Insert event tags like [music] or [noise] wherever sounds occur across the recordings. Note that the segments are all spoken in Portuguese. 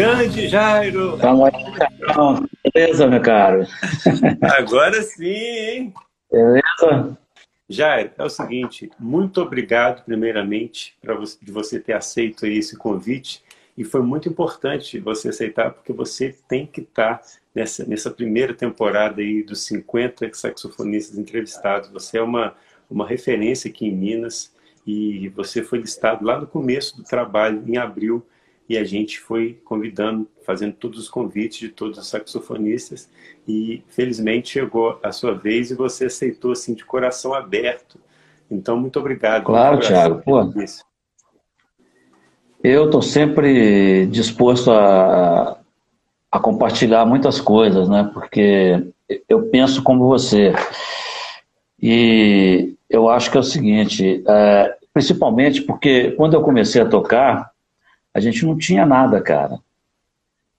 Grande Jairo! Vamos aí, Beleza, meu caro? [laughs] Agora sim, hein? Beleza? Jairo, é o seguinte, muito obrigado, primeiramente, você, de você ter aceito esse convite. E foi muito importante você aceitar, porque você tem que estar nessa, nessa primeira temporada aí dos 50 saxofonistas entrevistados. Você é uma, uma referência aqui em Minas e você foi listado lá no começo do trabalho, em abril, e a gente foi convidando, fazendo todos os convites de todos os saxofonistas e felizmente chegou a sua vez e você aceitou assim de coração aberto. Então, muito obrigado. Claro, Thiago. Pô, eu estou sempre disposto a, a compartilhar muitas coisas, né? Porque eu penso como você. E eu acho que é o seguinte, é, principalmente porque quando eu comecei a tocar, a gente não tinha nada, cara.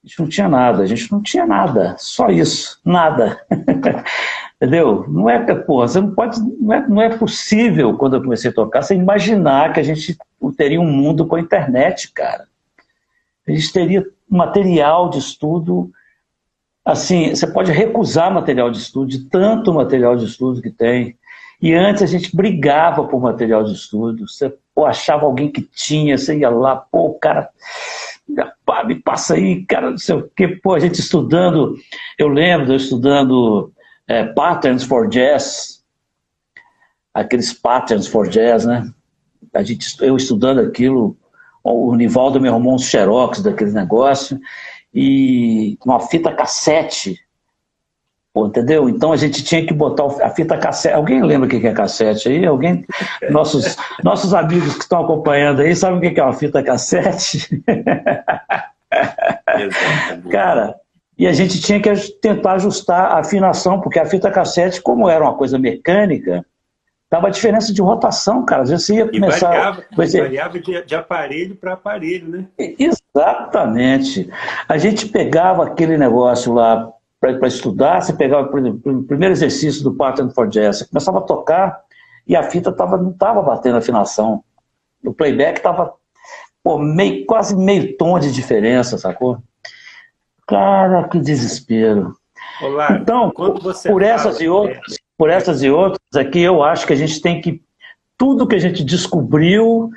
A gente não tinha nada, a gente não tinha nada, só isso, nada. [laughs] Entendeu? Não é, porra, você não pode, não é, não é possível, quando eu comecei a tocar, você imaginar que a gente teria um mundo com a internet, cara. A gente teria material de estudo, assim, você pode recusar material de estudo, de tanto material de estudo que tem. E antes a gente brigava por material de estudo, você pô, achava alguém que tinha, você ia lá, pô, o cara, pá, me passa aí, cara, não sei o quê, pô, a gente estudando, eu lembro eu estudando é, Patterns for Jazz, aqueles Patterns for Jazz, né? A gente, eu estudando aquilo, o Nivaldo me arrumou uns xerox daquele negócio, e uma fita cassete, Pô, entendeu? Então a gente tinha que botar a fita cassete. Alguém lembra o que é cassete aí? Alguém? [laughs] Nossos, nossos amigos que estão acompanhando aí sabem o que é uma fita cassete? [laughs] Cara, e a gente tinha que tentar ajustar a afinação, porque a fita cassete, como era uma coisa mecânica, dava diferença de rotação, cara. Às vezes você ia começar. E variava, você... variava de, de aparelho para aparelho, né? Exatamente. A gente pegava aquele negócio lá para estudar, você pegava, por exemplo, o primeiro exercício do Pattern for Jazz, você começava a tocar e a fita tava, não estava batendo afinação. O playback estava meio, quase meio tom de diferença, sacou? Cara, que desespero. Olá, então, por essas e outras, por essas e outras, aqui eu acho que a gente tem que tudo que a gente descobriu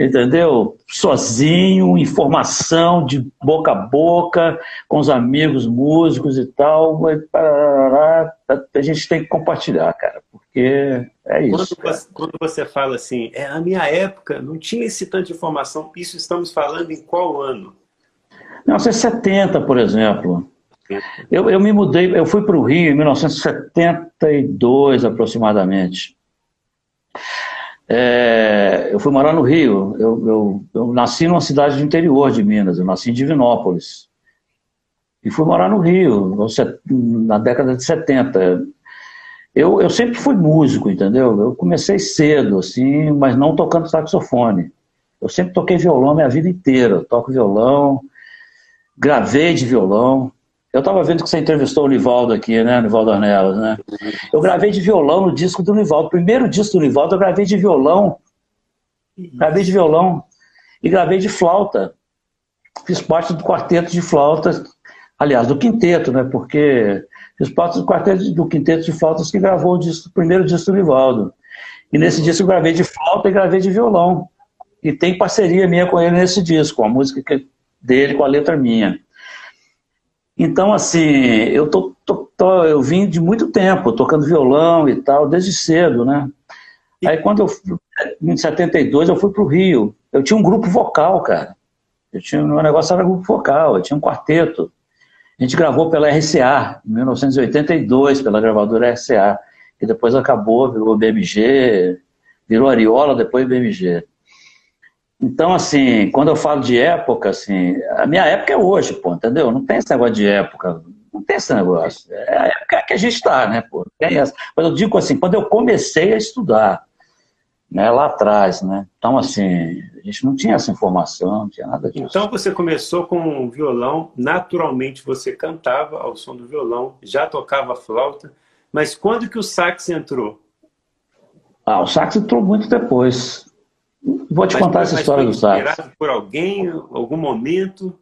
entendeu? Sozinho, informação de boca a boca, com os amigos músicos e tal. A gente tem que compartilhar, cara, porque é isso. Quando você, quando você, fala assim, é a minha época, não tinha esse tanto de informação, isso estamos falando em qual ano? 1970, por exemplo. Eu, eu me mudei, eu fui para o Rio em 1972 aproximadamente. É, eu fui morar no Rio. Eu, eu, eu, nasci numa cidade do interior de Minas. Eu nasci em Divinópolis. E fui morar no Rio, na década de 70. Eu, eu sempre fui músico, entendeu? Eu comecei cedo, assim, mas não tocando saxofone. Eu sempre toquei violão minha vida inteira. Eu toco violão, gravei de violão. Eu estava vendo que você entrevistou o Nivaldo aqui, né? Nivaldo Ornelas, né? Eu gravei de violão no disco do Nivaldo. O primeiro disco do Nivaldo eu gravei de violão. Gravei de violão. E gravei de flauta. Fiz parte do quarteto de flautas. Aliás, do quinteto, né? Porque fiz parte do quarteto do quinteto de flautas que gravou o, disco, o primeiro disco do Nivaldo. E nesse disco eu gravei de flauta e gravei de violão. E tem parceria minha com ele nesse disco, a música dele com a letra minha. Então, assim, eu, tô, tô, tô, eu vim de muito tempo tocando violão e tal, desde cedo, né? Aí quando eu, em 72, eu fui para o Rio. Eu tinha um grupo vocal, cara. Eu tinha, meu negócio era grupo vocal, eu tinha um quarteto. A gente gravou pela RCA, em 1982, pela gravadora RCA, que depois acabou, virou BMG, virou Ariola, depois BMG. Então, assim, quando eu falo de época, assim, a minha época é hoje, pô, entendeu? Não tem esse negócio de época, não tem esse negócio. É a época que a gente está, né, pô? Tem essa. Mas eu digo assim, quando eu comecei a estudar, né, lá atrás, né? Então, assim, a gente não tinha essa informação, não tinha nada disso. Então, você começou com o violão, naturalmente você cantava ao som do violão, já tocava flauta, mas quando que o sax entrou? Ah, o sax entrou muito depois. Vou te mas, contar essa história do sax. por alguém, algum momento?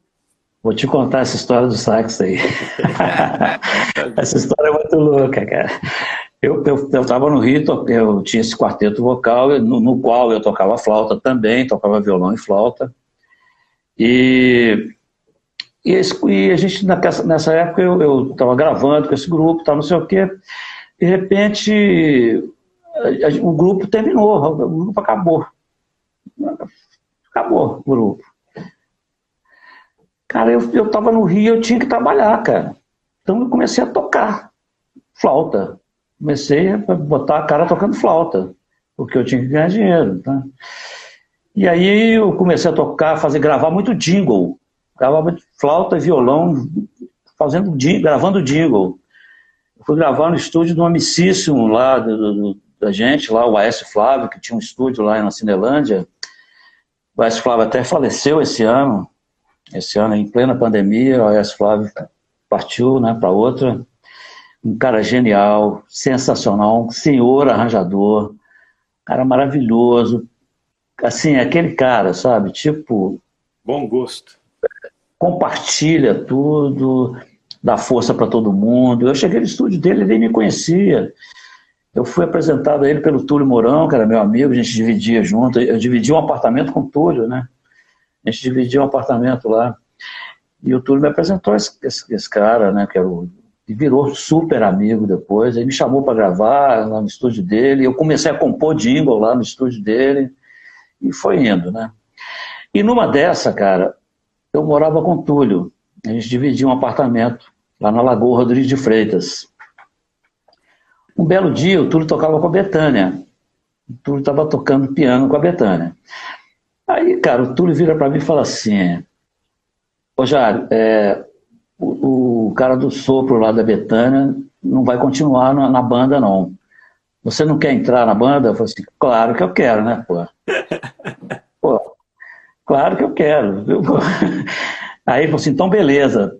Vou te contar essa história do sax aí. [laughs] essa história é muito louca, cara. Eu estava no Rio, eu tinha esse quarteto vocal, no, no, qual eu tocava flauta também, tocava violão e flauta. E, e, esse, e a gente, nessa época, eu estava gravando com esse grupo, tal, não sei o quê. De repente, a, a, o grupo terminou, o grupo acabou. Acabou o grupo. Cara, eu, eu tava no Rio, eu tinha que trabalhar, cara. Então eu comecei a tocar flauta. Comecei a botar a cara tocando flauta, porque eu tinha que ganhar dinheiro, tá? E aí eu comecei a tocar, fazer, gravar muito jingle. Gravava flauta e violão, fazendo, gravando jingle. Eu fui gravar no estúdio do Amicíssimo lá, do, do, da gente, lá, o Aécio Flávio, que tinha um estúdio lá na Cinelândia. O Aécio Flávio até faleceu esse ano, esse ano, em plena pandemia, o Aécio Flávio partiu né, para outra. Um cara genial, sensacional, um senhor arranjador, cara maravilhoso. Assim, aquele cara, sabe? Tipo. Bom gosto. Compartilha tudo, dá força para todo mundo. Eu cheguei no estúdio dele, ele nem me conhecia. Eu fui apresentado a ele pelo Túlio Mourão, que era meu amigo, a gente dividia junto. Eu dividi um apartamento com o Túlio, né? A gente dividia um apartamento lá. E o Túlio me apresentou esse, esse, esse cara, né, que era o, e virou super amigo depois. Ele me chamou para gravar lá no estúdio dele. Eu comecei a compor jingle lá no estúdio dele. E foi indo, né? E numa dessa, cara, eu morava com o Túlio. A gente dividia um apartamento lá na Lagoa Rodrigues de Freitas. Um belo dia, o Túlio tocava com a Betânia. O Túlio estava tocando piano com a Betânia. Aí, cara, o Túlio vira para mim e fala assim: Ô Jário, é, o, o, cara do sopro lá da Betânia não vai continuar na, na, banda, não. Você não quer entrar na banda? Eu falei assim: claro que eu quero, né, pô? [laughs] pô claro que eu quero. Aí ele falou assim: então beleza.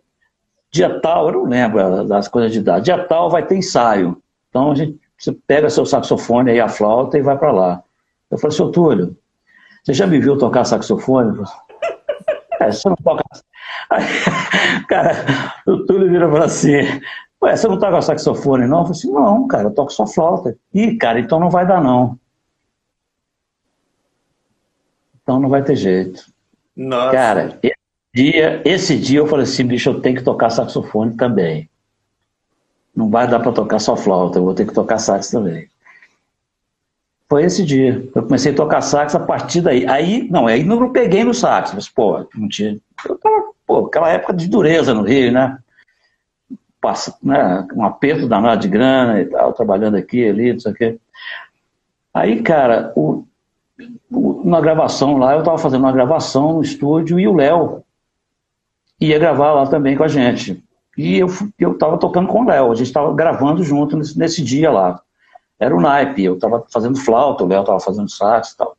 Dia tal, eu não lembro das coisas de idade. Dia tal vai ter ensaio. Então a gente, você pega seu saxofone aí, a flauta e vai para lá. Eu falei, seu Túlio, você já me viu tocar saxofone? É, você não toca. [laughs] Aí, cara, o Túlio vira e fala assim: Ué, você não toca saxofone, não? Eu falei assim: Não, cara, eu toco só flauta. Ih, cara, então não vai dar, não. Então não vai ter jeito. Nossa. Cara, esse dia, esse dia eu falei assim: bicho, eu tenho que tocar saxofone também. Não vai dar para tocar só flauta, eu vou ter que tocar sax também. Foi esse dia. Eu comecei a tocar sax a partir daí. Aí, não, aí não peguei no sax, mas, pô, não tinha. Eu tava, pô, aquela época de dureza no Rio, né? Passa, né? Um aperto danado de grana e tal, trabalhando aqui, ali, não sei o quê. Aí, cara, o, o, na gravação lá, eu tava fazendo uma gravação no estúdio e o Léo ia gravar lá também com a gente. E eu, eu tava tocando com o Léo, a gente tava gravando junto nesse, nesse dia lá era o naipe. Eu estava fazendo flauta, o Léo estava fazendo sax e tal.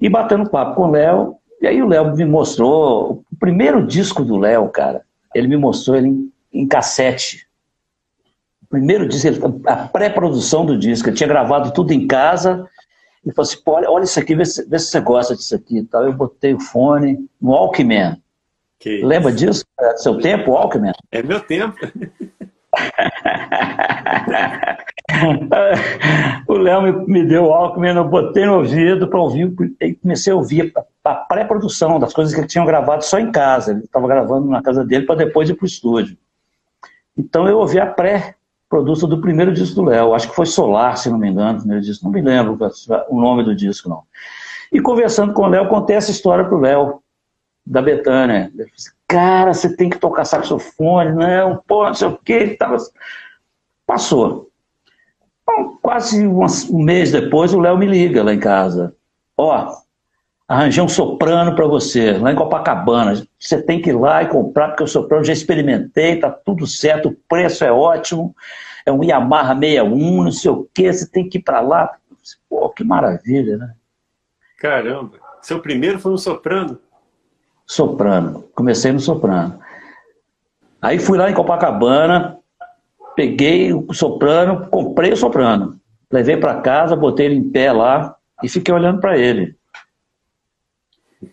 E batendo papo com o Léo, e aí o Léo me mostrou, o primeiro disco do Léo, cara, ele me mostrou ele em, em cassete. O primeiro disco, a pré-produção do disco, ele tinha gravado tudo em casa, e falou assim, olha, olha isso aqui, vê se, vê se você gosta disso aqui e tal. Eu botei o fone no Walkman. Que Lembra isso? disso? É seu tempo, Walkman? É meu tempo. [laughs] o Léo me, deu o Alckmin, eu botei no ouvido para ouvir, e comecei a ouvir a, a pré-produção das coisas que ele tinha gravado só em casa. Ele estava gravando na casa dele para depois ir para o estúdio. Então eu ouvi a pré-produção do primeiro disco do Léo, acho que foi Solar, se não me engano, o primeiro disco, não me lembro o nome do disco, não. E conversando com o Léo, contei essa história para o Léo, da Betânia. Disse, cara, você tem que tocar saxofone, não, pô, não sei o quê. Ele tava... Passou. Quase um, mês depois, o Léo me liga lá em casa. Ó, arranjei um soprano para você, lá em Copacabana. Você tem que ir lá e comprar, porque o soprano já experimentei, tá tudo certo, o preço é ótimo, é um Yamaha 61, não sei o quê, você tem que ir para lá. Pô, que maravilha, né? Caramba, seu primeiro foi um soprano? Soprano, comecei no soprano. Aí fui lá em Copacabana, peguei o soprano, comprei o soprano, levei para casa, botei ele em pé lá e fiquei olhando para ele.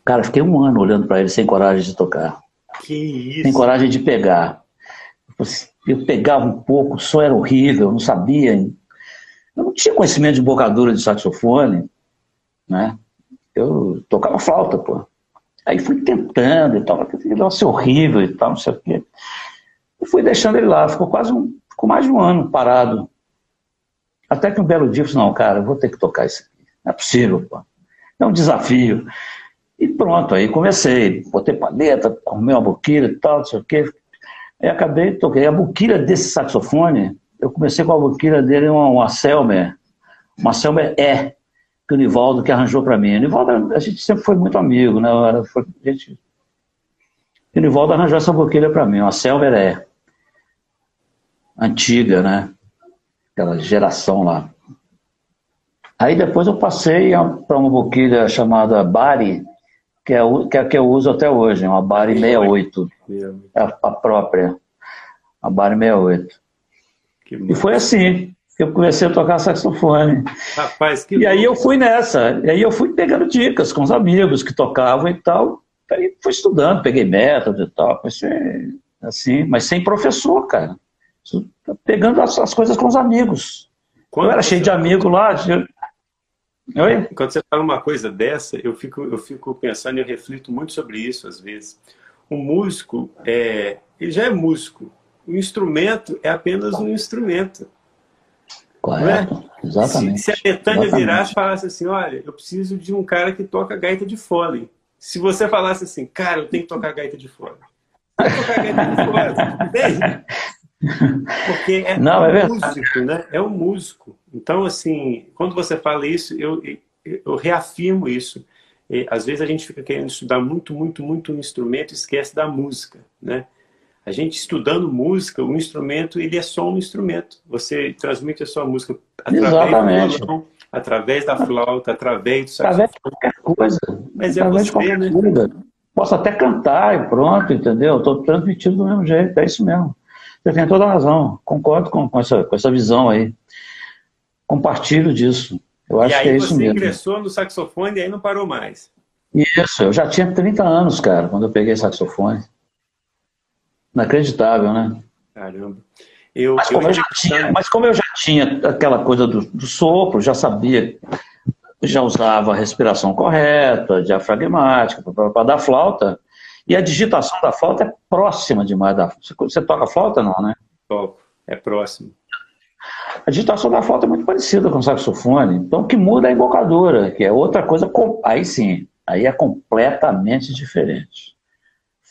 Cara, fiquei um ano olhando para ele sem coragem de tocar. Que isso? Tem coragem de pegar. Eu pegava um pouco, o som era horrível, eu não sabia. Eu não tinha conhecimento de bocadura de saxofone, né? Eu tocava flauta, pô. Aí fui tentando e tal, nossa, horrível e tal, não sei o quê. E fui deixando ele lá, ficou quase um, ficou mais de um ano parado. Até que um belo dia eu falei, não, cara, eu vou ter que tocar isso aqui. Não é possível, pô. É um desafio. E pronto, aí comecei, botei paleta, arrumei uma boquilha e tal, não sei o quê. Aí acabei, toquei. A boquilha desse saxofone, eu comecei com a boquilha dele, uma, uma Selmer, uma Selmer E, que o Nivaldo que arranjou para mim. O Nivaldo, a gente sempre foi muito amigo, né? Era, foi, a gente... O Nivaldo arranjou essa boquilha para mim, uma Selmer E. Antiga, né? Aquela geração lá. Aí depois eu passei para uma boquilha chamada Bari, que é, que é a que eu uso até hoje, uma Bari 68. É a própria. A Bari 68. E foi assim que eu comecei a tocar saxofone. Rapaz, que E aí eu fui nessa. E aí eu fui pegando dicas com os amigos que tocavam e tal. Aí fui estudando, peguei método e tal. Assim, assim, mas sem professor, cara. Pegando as, as coisas com os amigos. Quando eu era cheio de amigos lá. Oi? Quando você fala uma coisa dessa, eu fico, eu fico pensando e eu reflito muito sobre isso às vezes. O músico, é, ele já é músico. O instrumento é apenas um instrumento. Correto, é? exatamente. Se, se, a Betânia virasse e falasse assim, olha, eu preciso de um cara que toca gaita de fole. Se você falasse assim, cara, eu tenho que tocar gaita de fole. Eu tocar gaita de fole, [laughs] Porque é Não, um é músico, né? É um músico. Então, assim, quando você fala isso, eu, eu reafirmo isso. E, às vezes a gente fica querendo estudar muito, muito, muito um instrumento e esquece da música, né? A gente estudando música, o instrumento, ele é só um instrumento. Você transmite a sua música através Exatamente. do violão, através da flauta, através do saxofone. Através de qualquer coisa. Mas é através é você, né? Coisa. Posso até cantar e pronto, entendeu? Estou transmitindo do mesmo jeito, é isso mesmo. Você tem toda a razão, concordo com, com, essa, com essa visão aí. Compartilho disso. Eu acho que é isso mesmo. E aí você ingressou no saxofone e aí não parou mais. Isso, eu já tinha 30 anos, cara, quando eu peguei saxofone. Inacreditável, né? Caramba. Eu, mas, como eu, já tinha, mas como eu já tinha aquela coisa do, do sopro, já sabia, já usava a respiração correta, diafragmática, para dar flauta, e a digitação da flauta é próxima demais da Você toca flauta, não, né? Toco, é próximo. A digitação da flauta é muito parecida com o saxofone. Então, o que muda é a embocadura, que é outra coisa. Aí sim, aí é completamente diferente.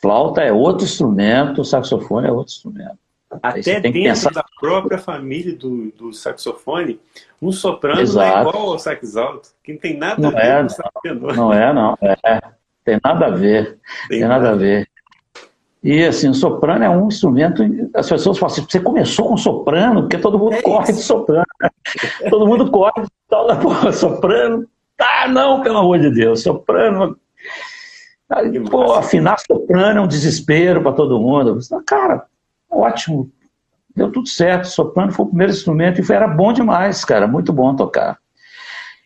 Flauta é outro instrumento, saxofone é outro instrumento. Até dentro pensar... da própria família do, do saxofone, um soprano Exato. não é igual ao sax alto, que não tem nada não a ver é, com o sax tenor. Não é, não. É. Tem nada a ver. Tem, tem nada a ver. E assim, o soprano é um instrumento. As pessoas falam assim: você começou com soprano, porque todo mundo é corre de soprano. todo mundo corre de tal, soprano. Ah, não, pelo amor de Deus, soprano. Aí, pô, afinar soprano é um desespero para todo mundo. Cara, ótimo. Deu tudo certo. Soprano foi o primeiro instrumento e foi, era bom demais, cara. Muito bom tocar.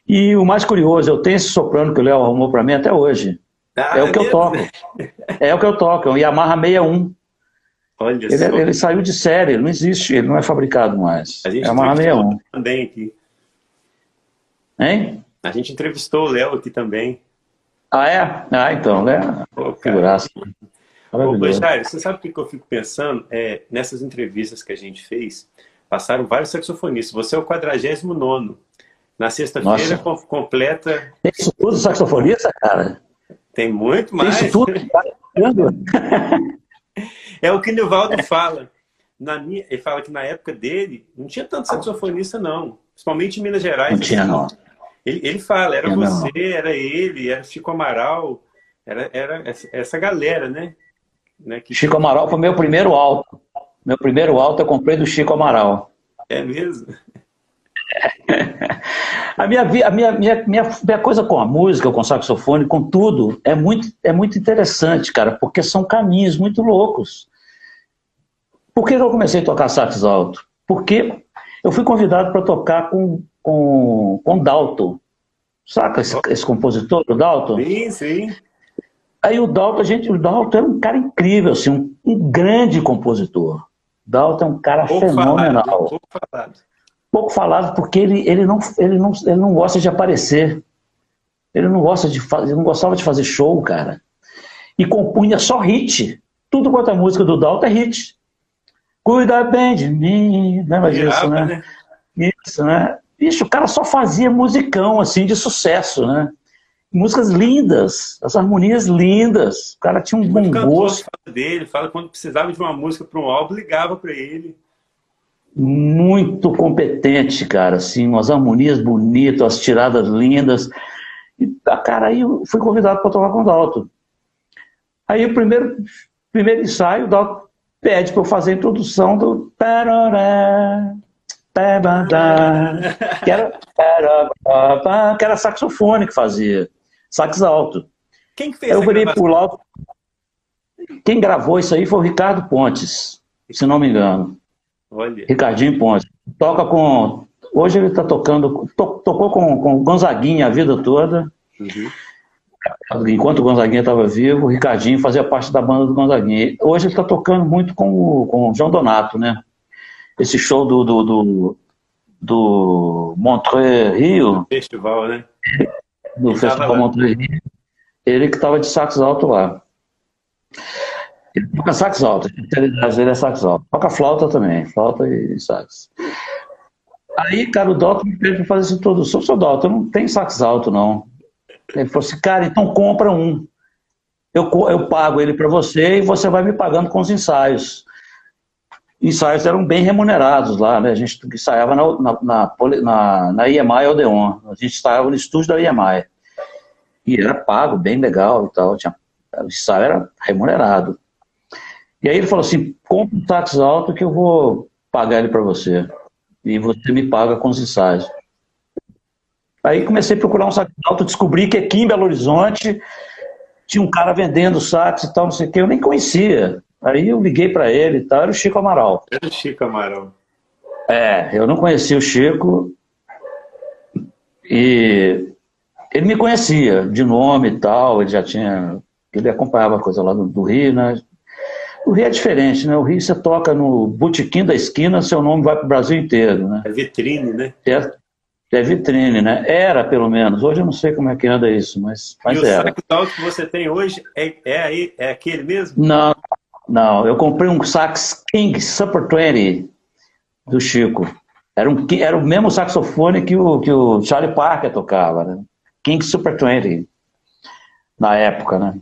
E o mais curioso, eu tenho esse soprano que o Léo arrumou para mim até hoje. Ah, é o que eu toco. É o que eu toco, é um Yamaha 61. Olha ele, só. ele saiu de série, ele não existe, ele não é fabricado mais. A gente é Yamaha 61. também aqui. Hein? A gente entrevistou o Léo aqui também. Ah, é? Ah, então, né? Pô, Figuraça. Ô, Jair, você sabe o que eu fico pensando? É, nessas entrevistas que a gente fez, passaram vários saxofonistas. Você é o 49 Na sexta-feira completa. Tem isso tudo saxofonista, cara? Tem muito mais. Tem isso tudo. [laughs] é o que o Nivaldo fala. Minha, ele fala que na época dele não tinha tanto saxofonista, não. Principalmente em Minas Gerais. Não tinha, não. Ele, ele fala, era você, não. era ele, era Chico Amaral, era, era essa galera, né? né que... Chico Amaral foi meu primeiro alto. Meu primeiro alto eu comprei do Chico Amaral. É mesmo? [laughs] A minha, a minha, minha, minha, minha coisa com a música, com o saxofone, com tudo, é muito, é muito interessante, cara, porque são caminhos muito loucos. Por que eu comecei a tocar sax alto? Porque eu fui convidado para tocar com, com, com Dalton. Saca esse, esse compositor, o Dalton? Sim, sim. Aí o Dalton, a gente, o Dalton era um cara incrível, assim, um, um grande compositor. Dalton é um cara pouco fenomenal. Falado, pouco falado. Pouco falado porque ele, ele, não, ele, não, ele não gosta de aparecer. Ele não gosta de fazer, não gostava de fazer show, cara. E compunha só hit. Tudo quanto é música do Dalton é hit. Cuida bem de mim, lembra disso, né? né? Isso, né? Bicho, o cara só fazia musicão, assim, de sucesso, né? Músicas lindas, as harmonias lindas. O cara tinha um bom gosto. Fala dele, fala quando precisava de uma música para um álbum, ligava para ele. Muito competente, cara, assim, umas harmonias bonitas, as tiradas lindas. E, cara, aí eu fui convidado para tocar com o Dalton. Aí o primeiro, primeiro ensaio, o Dalton pede para eu fazer a introdução do que era, que era saxofone que fazia, sax alto. Quem fez Eu virei pro lado. Quem gravou isso aí foi o Ricardo Pontes, se não me engano. Olha. Ricardinho Pontes. Toca com. Hoje ele está tocando. To, tocou com, com Gonzaguinha a vida toda. Uhum. Enquanto o Gonzaguinha estava vivo, o Ricardinho fazia parte da banda do Gonzaguinha. Hoje ele está tocando muito com o, com o João Donato, né? Esse show do, do, do, do Montreux Rio. Festival, né? Do Festival Montreux Rio. Ele que estava de sax alto lá. Ele toca sax alto, a especialidade dele é sax alto. Toca flauta também, flauta e sax. Aí, cara, o Dalton me pediu para fazer essa introdução. Seu Dalton, não tem sax alto, não. Ele falou assim, cara, então compra um. Eu, eu pago ele para você e você vai me pagando com os ensaios. Ensaios eram bem remunerados lá, né? A gente ensaiava na, na, na, na, IEMAI Odeon. A gente ensaiava no estúdio da IEMAI. E era pago, bem legal e tal. Tinha, o ensaio era remunerado. E aí ele falou assim, compra um táxi alto que eu vou pagar ele para você. E você me paga com os ensaios. Aí comecei a procurar um sax alto, descobri que aqui em Belo Horizonte tinha um cara vendendo sax e tal, não sei o que, eu nem conhecia. Aí eu liguei para ele e tal, era o Chico Amaral. Era o Chico Amaral. É, eu não conhecia o Chico e ele me conhecia de nome e tal, ele já tinha, ele acompanhava a coisa lá do, do Rio, né? O Rio é diferente, né? O Rio você toca no botequim da esquina, seu nome vai para o Brasil inteiro, né? É vitrine, né? É, é vitrine, né? Era, pelo menos. Hoje eu não sei como é que anda isso, mas, mas e era. o sax que você tem hoje é, é, aí, é aquele mesmo? Não, não. Eu comprei um sax King Super 20 do Chico. Era, um, era o mesmo saxofone que o, que o Charlie Parker tocava, né? King Super 20, na época, né?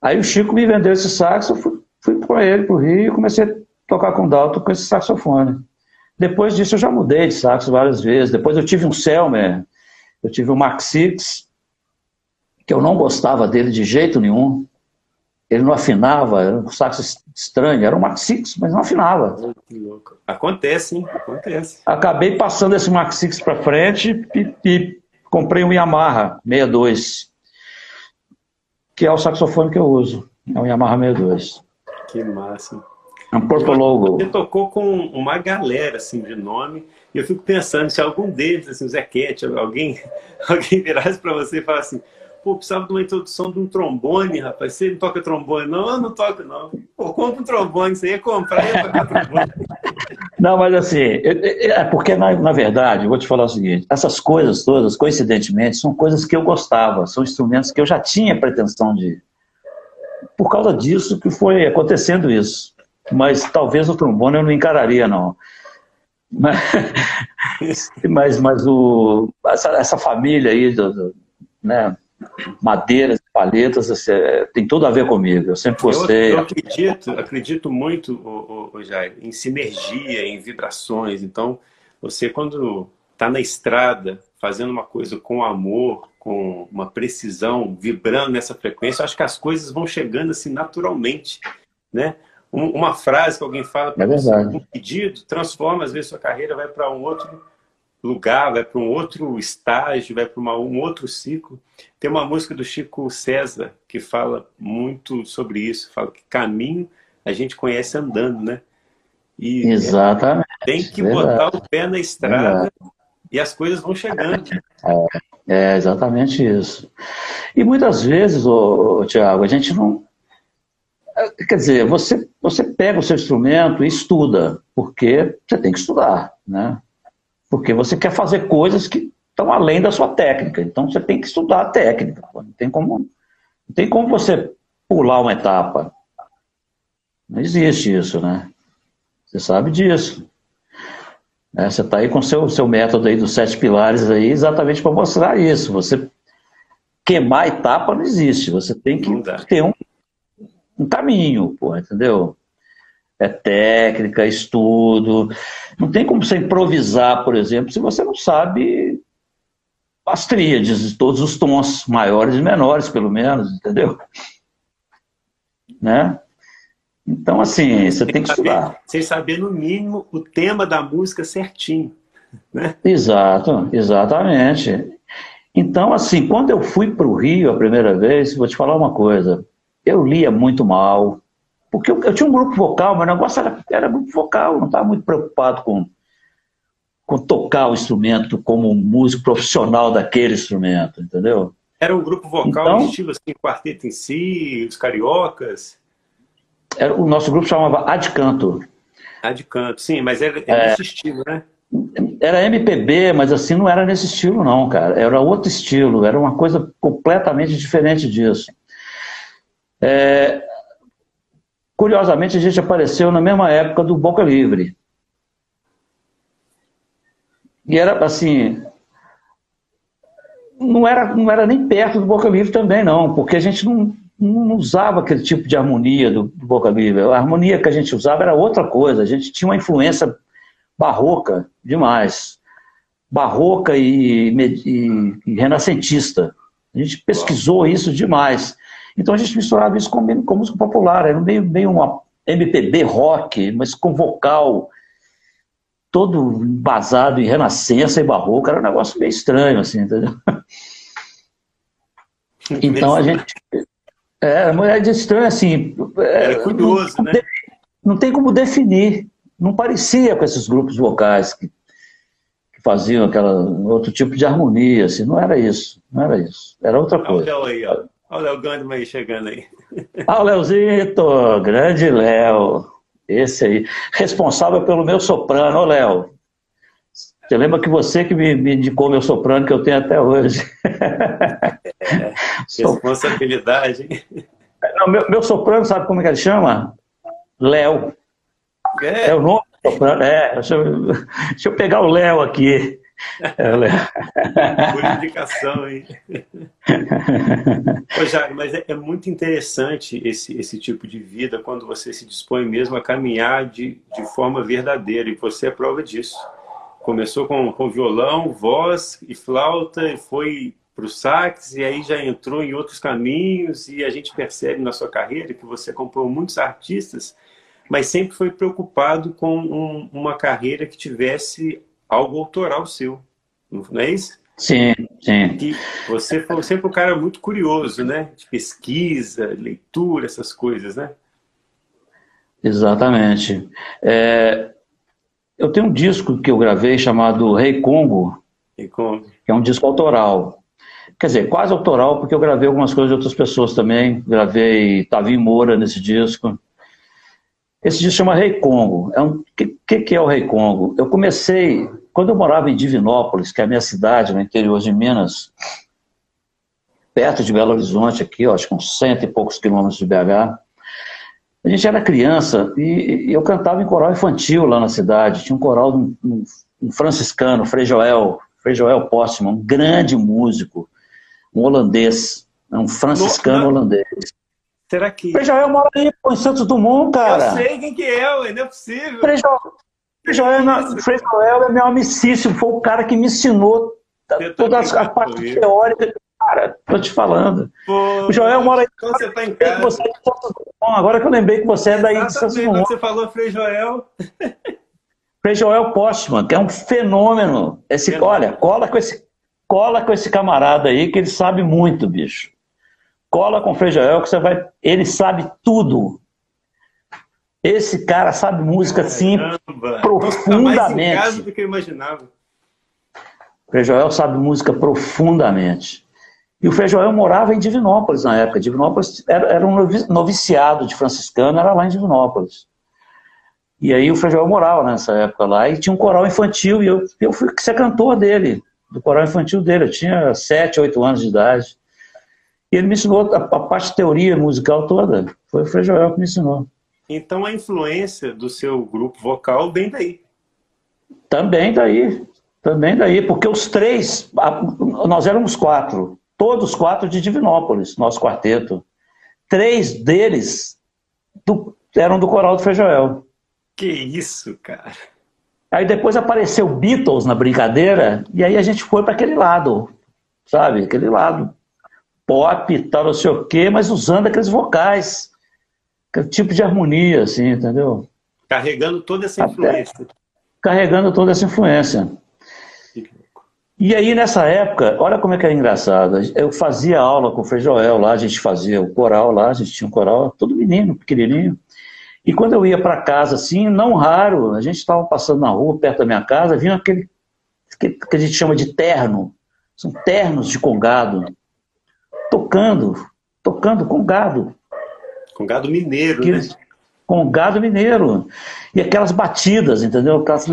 Aí o Chico me vendeu esse sax, eu fui, fui com ele pro Rio e comecei a tocar com o Dalton com esse saxofone. Depois disso eu já mudei de sax várias vezes. Depois eu tive um Selmer, eu tive um Max Six, que eu não gostava dele de jeito nenhum. Ele não afinava, era um sax estranho, era um Max Six, mas não afinava. Acontece, hein? Acontece. Acabei passando esse Max Six para frente e, e comprei um Yamaha 62, que é o saxofone que eu uso. É um Yamaha 62. Que massa. É um Purple Logo. Você tocou com uma galera assim de nome, e eu fico pensando se algum deles, assim, o Zequete, alguém, [laughs] alguém virasse para você e falasse assim, pô, precisava de uma introdução de um trombone, rapaz. Você não toca trombone? Não, eu não toco, não. Pô, compra um trombone, você ia comprar e ia tocar trombone. [laughs] Não, mas assim, é porque, na, na verdade, eu vou te falar o seguinte: essas coisas todas, coincidentemente, são coisas que eu gostava, são instrumentos que eu já tinha pretensão de. Por causa disso que foi acontecendo isso mas talvez o trombone eu não encararia, não. Mas, [laughs] mas, mas o, essa, essa família aí, né, madeiras, palhetas, assim, é, tem tudo a ver comigo. Eu sempre gostei. Eu, eu acredito, acredito muito, o, o, o Jair, em sinergia, em vibrações. Então, você quando está na estrada, fazendo uma coisa com amor, com uma precisão, vibrando nessa frequência, acho que as coisas vão chegando assim naturalmente, né? uma frase que alguém fala é um pedido, transforma, às vezes, sua carreira, vai para um outro lugar, vai para um outro estágio, vai para um outro ciclo. Tem uma música do Chico César que fala muito sobre isso, fala que caminho a gente conhece andando, né? E Exatamente. tem que Verdade. botar o pé na estrada Verdade. e as coisas vão chegando. É, é exatamente isso. E muitas vezes, ô, ô, Tiago, a gente não. Quer dizer, você, você pega o seu instrumento e estuda, porque você tem que estudar, né? Porque você quer fazer coisas que estão além da sua técnica. Então você tem que estudar a técnica. Não tem como, não tem como você pular uma etapa. Não existe isso, né? Você sabe disso. É, você está aí com o seu, seu método aí dos sete pilares aí exatamente para mostrar isso. Você queimar etapa não existe. Você tem que ter um, um caminho, pô, entendeu? É técnica, estudo. Não tem como você improvisar, por exemplo, se você não sabe as tríades, todos os tons, maiores e menores, pelo menos, entendeu? Né? Então, assim, você tem que estudar. Sem saber, no mínimo, o tema da música certinho. Né? Exato, exatamente. Então, assim, quando eu fui para o Rio a primeira vez, vou te falar uma coisa, eu lia muito mal, porque eu, eu tinha um grupo vocal, mas o negócio era, era grupo vocal, não estava muito preocupado com, com tocar o instrumento como um músico profissional daquele instrumento, entendeu? Era um grupo vocal então, estilo assim, quarteto em si, os cariocas? Era, o nosso grupo chamava Adcanto. Adcanto, sim, mas era, era é, nesse estilo, né? Era MPB, mas assim não era nesse estilo não, cara. Era outro estilo, era uma coisa completamente diferente disso. É, curiosamente, a gente apareceu na mesma época do Boca Livre. E era assim, não era, não era nem perto do Boca Livre também, não, porque a gente não, não usava aquele tipo de harmonia do, do Boca Livre. A harmonia que a gente usava era outra coisa. A gente tinha uma influência barroca demais. Barroca e, e, e renascentista. A gente pesquisou isso demais. Então a gente misturava isso com, com música popular. Era meio, meio uma MPB rock, mas com vocal todo embasado em renascença e barroco. Era um negócio meio estranho, assim, entendeu? [laughs] Então a gente é, é estranho assim. É, é curioso, não, né? Não tem como definir. Não parecia com esses grupos vocais que, que faziam aquela outro tipo de harmonia, assim. Não era isso. Não era isso. Era outra coisa. Olha aí, ó. Olha o Léo Gandman aí chegando aí. Ah, o Léozito, grande Léo. Esse aí. Responsável pelo meu soprano, ô Léo. Você lembra que você que me, me indicou meu soprano que eu tenho até hoje. [laughs] É, responsabilidade. Não, meu, meu, soprano, sabe como é que ele chama? Léo. É, é o nome do soprano. É, deixa eu, deixa eu pegar o Léo aqui. É. Por indicação, hein? [laughs] Ô, Jair, mas é, é, muito interessante esse, esse tipo de vida quando você se dispõe mesmo a caminhar de, de forma verdadeira, e você é prova disso. Começou com, com violão, voz e flauta, e foi para o sax, e aí já entrou em outros caminhos, e a gente percebe na sua carreira que você acompanhou muitos artistas, mas sempre foi preocupado com um, uma carreira que tivesse algo autoral seu, não é isso? Sim, sim. Que você foi sempre um cara muito curioso, né? De pesquisa, leitura, essas coisas, né? Exatamente. É, eu tenho um disco que eu gravei chamado Rei Congo, Rei Congo, que é um disco autoral. Quer dizer, quase autoral, porque eu gravei algumas coisas de outras pessoas também. Gravei Tavim Moura nesse disco. Esse disco chama Rei Congo. O é um, que, que, que é o Rei Congo? Eu comecei, quando eu morava em Divinópolis, que é a minha cidade, no interior de Minas, perto de Belo Horizonte, aqui, ó, acho que uns cento e poucos quilômetros de BH. A gente era criança e, e eu cantava em coral infantil lá na cidade. Tinha um coral de um, um, um franciscano, Frei Joel, Frei Joel Postman, um grande músico um holandês, um franciscano no, holandês. Será que. Frei Joel mora aí, pô, em Santos Dumont, cara. Eu sei quem que é, ué, não é possível. Frei Joel, Frei Joel, Frei Joel é meu amicício, foi o cara que me ensinou todas as partes teóricas. Cara, tô te falando. Pô, o Joel mora aí. Então você tá em casa. Você é Agora que eu lembrei que você é daí de Santos Dumont. Você falou Frei Joel. Frei Joel Postman, que é um fenômeno. Esse, fenômeno. Olha, cola com esse cola com esse camarada aí que ele sabe muito, bicho. Cola com o Frei Joel que você vai. Ele sabe tudo. Esse cara sabe música assim profundamente. mais em do que eu imaginava. Frei Joel sabe música profundamente. E o Frei Joel morava em Divinópolis na época. Divinópolis era, era um noviciado de franciscano, era lá em Divinópolis. E aí o Frei Joel morava nessa época lá, e tinha um coral infantil, e eu, eu fui ser cantor dele, do coral infantil dele. Eu tinha sete, oito anos de idade. E ele me ensinou a, a parte de teoria musical toda. Foi o Frei Joel que me ensinou. Então a influência do seu grupo vocal vem daí. Também daí. Também daí, porque os três, nós éramos quatro, todos quatro de Divinópolis, nosso quarteto. Três deles do, eram do coral do Fejoel. Que isso, cara. Aí depois apareceu Beatles na brincadeira, e aí a gente foi para aquele lado, sabe? Aquele lado pop, tal, não sei o quê, mas usando aqueles vocais, aquele tipo de harmonia, assim, entendeu? Carregando toda essa influência. Até, carregando toda essa influência. E aí, nessa época, olha como é que era engraçado. Eu fazia aula com o Frei Joel lá, a gente fazia o coral lá, a gente tinha um coral, todo menino, pequenininho. E quando eu ia para casa, assim, não raro, a gente estava passando na rua, perto da minha casa, vinha aquele que, que a gente chama de terno, são ternos de congado, tocando, tocando congado. Congado mineiro, que, né? Congado mineiro. E aquelas batidas, entendeu? Aquelas,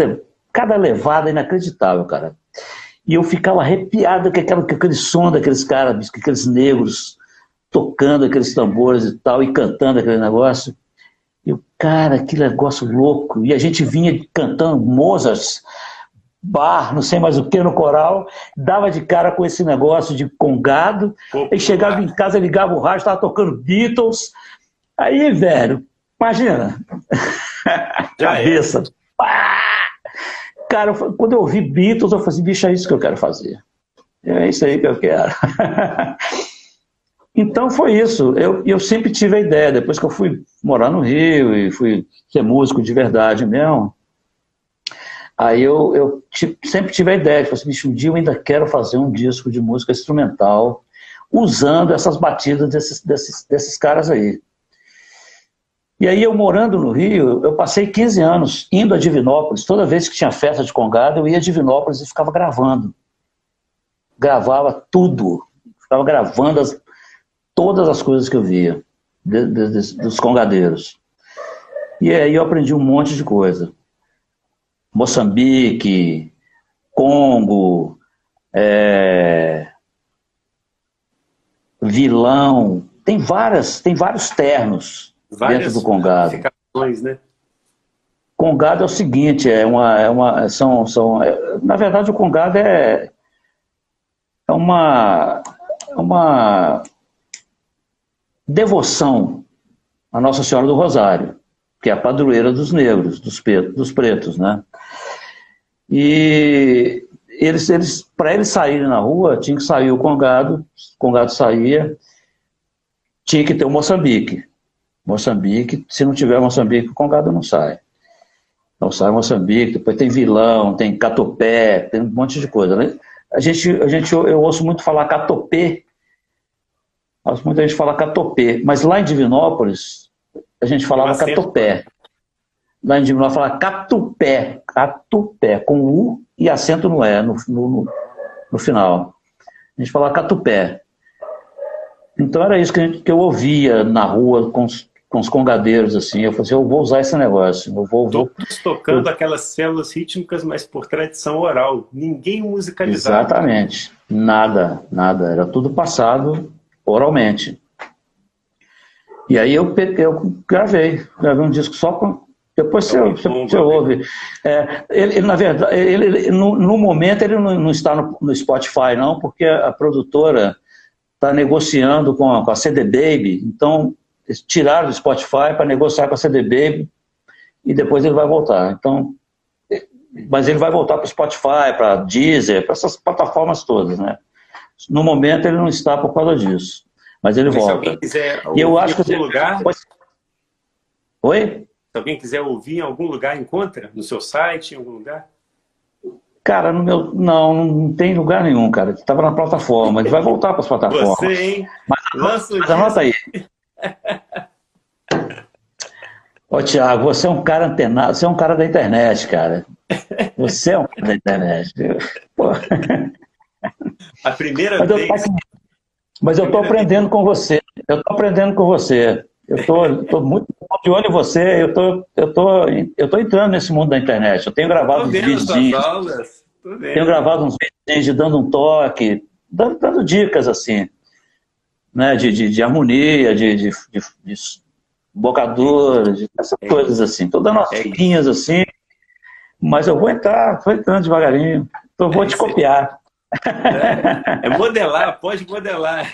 cada levada inacreditável, cara. E eu ficava arrepiado com, aquela, com aquele som daqueles caras, com aqueles negros tocando aqueles tambores e tal, e cantando aquele negócio. E o cara, que negócio louco. E a gente vinha cantando Mozart, bar, não sei mais o que, no coral, dava de cara com esse negócio de congado, e chegava em casa, ligava o rádio, estava tocando Beatles. Aí, velho, imagina. [laughs] Cabeça. Cara, quando eu ouvi Beatles, eu falei assim, bicho, é isso que eu quero fazer. É isso aí que eu quero. [laughs] então foi isso. Eu, eu sempre tive a ideia, depois que eu fui morar no Rio e fui ser músico de verdade mesmo, aí eu, eu sempre tive a ideia, falei assim, bicho, um dia eu ainda quero fazer um disco de música instrumental usando essas batidas desses, desses, desses caras aí. E aí eu morando no Rio, eu passei 15 anos indo a Divinópolis. Toda vez que tinha festa de Congado, eu ia a Divinópolis e ficava gravando. Gravava tudo. Ficava gravando as, todas as coisas que eu via de, de, de, dos congadeiros. E aí eu aprendi um monte de coisa. Moçambique, Congo, é... vilão, tem várias, tem vários ternos Várias dentro do Congado. Né? Congado é o seguinte, é uma, é uma, são, são, é, na verdade o Congado é, é uma, é uma devoção à Nossa Senhora do Rosário, que é a padroeira dos negros, dos, dos pretos, né? E eles, eles para eles saírem na rua, tinha que sair o Congado, o Congado saía, tinha que ter o Moçambique. Moçambique, se não tiver Moçambique, o Congado não sai. Não sai Moçambique, depois tem Vilão, tem Catopé, tem um monte de coisa. Né? A gente, a gente, eu ouço muito falar Catopê, ouço muita gente falar Catopê, mas lá em Divinópolis, a gente falava Catopé. Lá em Divinópolis falava Catupé, Catupé, com U e acento no E, no, no, no final. A gente falava Catupé. Então era isso que, gente, que eu ouvia na rua com os, com os congadeiros, assim. Eu falei assim, eu vou usar esse negócio. Eu vou, vou... Todos tocando eu... aquelas células rítmicas, mas por tradição oral. Ninguém musicalizava. Exatamente. Nada, nada. Era tudo passado oralmente. E aí eu, eu gravei. Gravei um disco só com... Depois você, você, você ouve. É, ele, ele, na verdade, ele, no, no momento ele não, não está no, no, Spotify, não, porque a produtora está negociando com a, com a CD Baby, então tiraram do Spotify para negociar com a CD Baby e depois ele vai voltar. Então, mas ele vai voltar para o Spotify, para Deezer, para essas plataformas todas, né? No momento ele não está por causa disso, mas ele mas volta. Se alguém quiser e eu acho que lugar, oi. Se alguém quiser ouvir em algum lugar, encontra no seu site, em algum lugar. Cara, no meu, não, não tem lugar nenhum, cara. Estava na plataforma, ele vai voltar para as plataformas. Você, hein? Mas, mas anota aí. [laughs] Ô, Tiago, você é um cara antenado, você é um cara da internet, cara. Você é um cara da internet. Pô. A primeira vez. Mas eu estou aprendendo com você. Eu estou aprendendo com você. Eu estou muito de olho em você. Eu tô, eu tô, eu tô entrando nesse mundo da internet. Eu tenho gravado uns vídeos. Tenho gravado uns vídeos de dando um toque, dando, dando dicas assim, né, de, de, de harmonia, de, de, de, de bocadura, de essas é coisas assim. Estou dando umas é assim, mas eu vou entrar, vou entrando devagarinho. Então vou é te copiar. É, é modelar, pode modelar.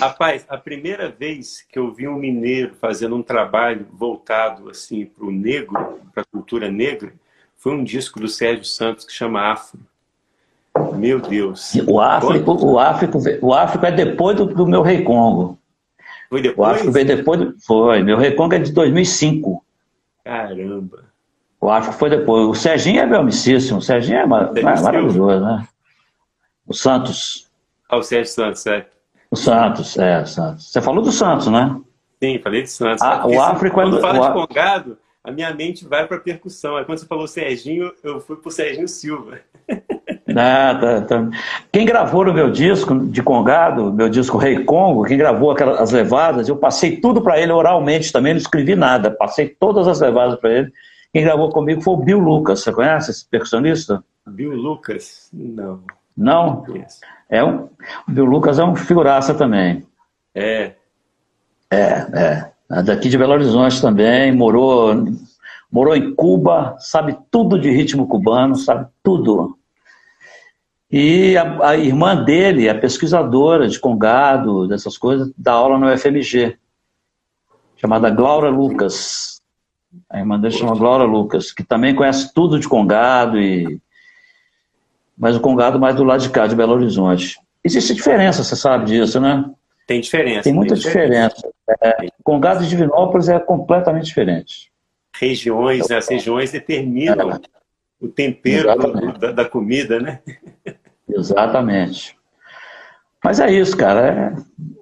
Rapaz, a primeira vez que eu vi um mineiro fazendo um trabalho voltado assim para o negro, para a cultura negra, foi um disco do Sérgio Santos que chama Afro. Meu Deus. O Áfrico, o Áfrico, o Áfrico é depois do, do meu Rei Congo. Foi depois? O Áfrico veio depois. Do, foi. Meu Rei Congo é de 2005. Caramba. O Áfrico foi depois. O Serginho é meu amicíssimo. O Serginho é, mar... é maravilhoso, né? O Santos. Ah, o Sérgio Santos, é. O Santos, é, o Santos. Você falou do Santos, né? Sim, falei de Santos. Ah, o Áfrico é... Quando fala de Congado, a minha mente vai para percussão. Aí quando você falou Serginho, eu fui para o Serginho Silva. [laughs] Ah, tá, tá. Quem gravou no meu disco de Congado, meu disco Rei Congo, quem gravou aquelas, as levadas, eu passei tudo para ele oralmente também, não escrevi nada, passei todas as levadas para ele. Quem gravou comigo foi o Bill Lucas, você conhece esse percussionista? Bill Lucas? Não. Não? É um, o Lucas é um figuraça também. É. É, é. é daqui de Belo Horizonte também, morou, morou em Cuba, sabe tudo de ritmo cubano, sabe tudo. E a, a, irmã dele, a pesquisadora de Congado, dessas coisas, dá aula no UFMG, chamada Glaura Lucas. A irmã dele chama Glaura Lucas, que também conhece tudo de Congado, e... mas o Congado mais do lado de cá, de Belo Horizonte. Existe diferença, você sabe disso, né? Tem diferença. Tem muita tem diferença. diferença. É, Congado e Divinópolis é completamente diferente. Regiões, né? as regiões determinam é o tempero do, da, da, comida, né? Exatamente. Mas é isso, cara.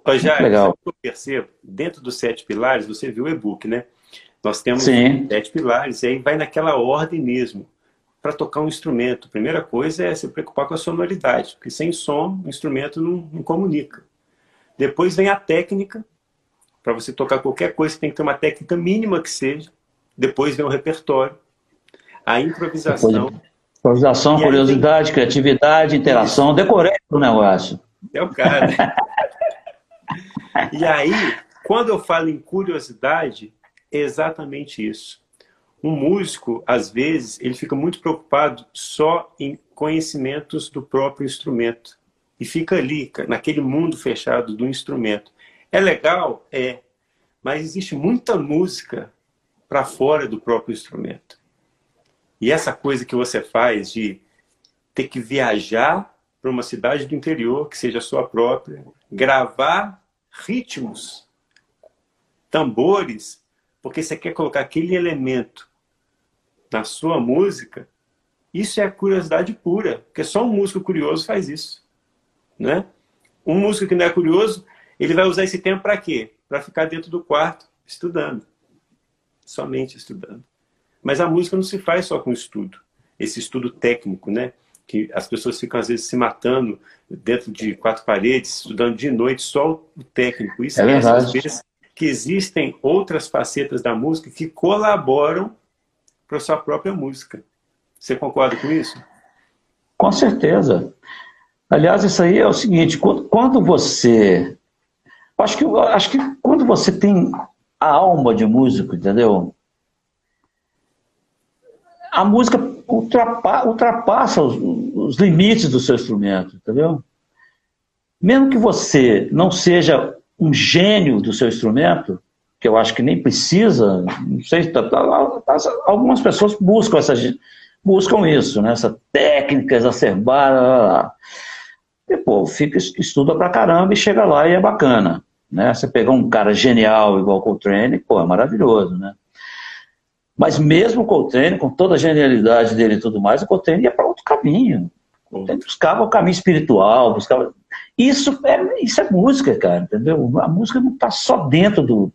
É já, legal. Eu percebo, dentro dos sete pilares, você viu o e-book, né? Nós temos Sim. sete pilares, e aí vai naquela ordem mesmo. Para tocar um instrumento, a primeira coisa é se preocupar com a sonoridade, porque sem som o instrumento não, não comunica. Depois vem a técnica, para você tocar qualquer coisa, tem que ter uma técnica mínima que seja. Depois vem o repertório a improvisação. Improvisação, curiosidade, tem... criatividade, interação. Isso. Decorei o negócio. É o cara. [laughs] e aí, quando eu falo em curiosidade, é exatamente isso. Um músico, às vezes, ele fica muito preocupado só em conhecimentos do próprio instrumento. E fica ali, naquele mundo fechado do instrumento. É legal? É. Mas existe muita música para fora do próprio instrumento. E essa coisa que você faz de ter que viajar para uma cidade do interior, que seja sua própria, gravar ritmos, tambores, porque você quer colocar aquele elemento na sua música, isso é curiosidade pura, porque só um músico curioso faz isso. Né? Um músico que não é curioso, ele vai usar esse tempo para quê? Para ficar dentro do quarto estudando. Somente estudando. Mas a música não se faz só com estudo, esse estudo técnico, né? Que as pessoas ficam às vezes se matando dentro de quatro paredes, estudando de noite só o técnico. Isso é às vezes que existem outras facetas da música que colaboram para sua própria música. Você concorda com isso? Com certeza. Aliás, isso aí é o seguinte: quando você. Acho que, acho que quando você tem a alma de músico, entendeu? a música ultrapa, ultrapassa os, os, limites do seu instrumento, entendeu? Mesmo que você não seja um gênio do seu instrumento, que eu acho que nem precisa, não sei, tá, tá, tá, algumas pessoas buscam essa, buscam isso, né? essa técnica exacerbada. E, pô, fica, estuda pra caramba e chega lá e é bacana. Né? Você pegar um cara genial igual o Coltrane, pô, é maravilhoso, né? Mas mesmo o Coltrane, com toda a genialidade dele e tudo mais, o Coltrane ia para outro caminho. O Coltrane buscava o caminho espiritual, buscava... Isso é, isso é música, cara, entendeu? A música não está só dentro do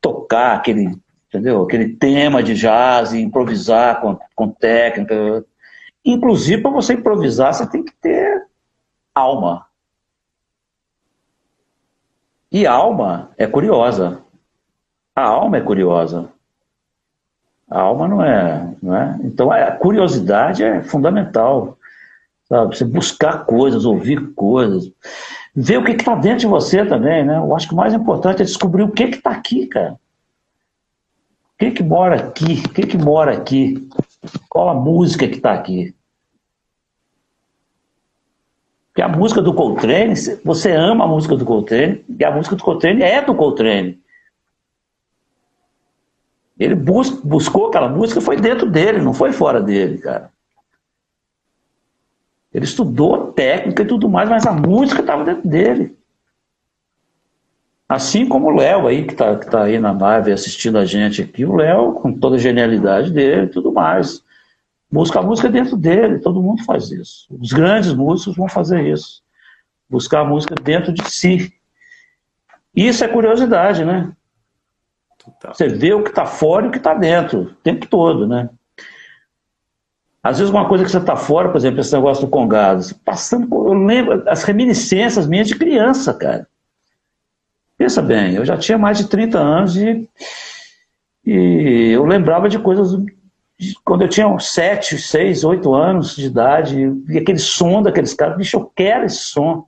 tocar aquele, entendeu? Aquele tema de jazz improvisar com, com técnica. Inclusive, para você improvisar, você tem que ter alma. E alma é curiosa. A alma é curiosa. A alma não é, não é? Então a curiosidade é fundamental. Sabe? Você buscar coisas, ouvir coisas, ver o que está dentro de você também, né? Eu acho que o mais importante é descobrir o que está aqui, cara. O que, que mora aqui? O que, que mora aqui? Qual a música que está aqui? Porque a música do Coltrane, você ama a música do Coltrane, e a música do Coltrane é do Coltrane. Ele bus buscou aquela música, foi dentro dele, não foi fora dele, cara. Ele estudou técnica e tudo mais, mas a música estava dentro dele. Assim como o Léo aí, que está tá aí na nave assistindo a gente aqui, o Léo, com toda a genialidade dele e tudo mais. Busca a música dentro dele, todo mundo faz isso. Os grandes músicos vão fazer isso. Buscar a música dentro de si. Isso é curiosidade, né? Total. Você vê o que está fora e o que está dentro, o tempo todo, né? Às vezes uma coisa que você está fora, por exemplo, esse negócio do Congado, passando, eu lembro as reminiscências minhas de criança, cara. Pensa bem, eu já tinha mais de 30 anos e, e eu lembrava de coisas de quando eu tinha 7, 6, 8 anos de idade, e aquele som daqueles caras, bicho, eu quero esse som.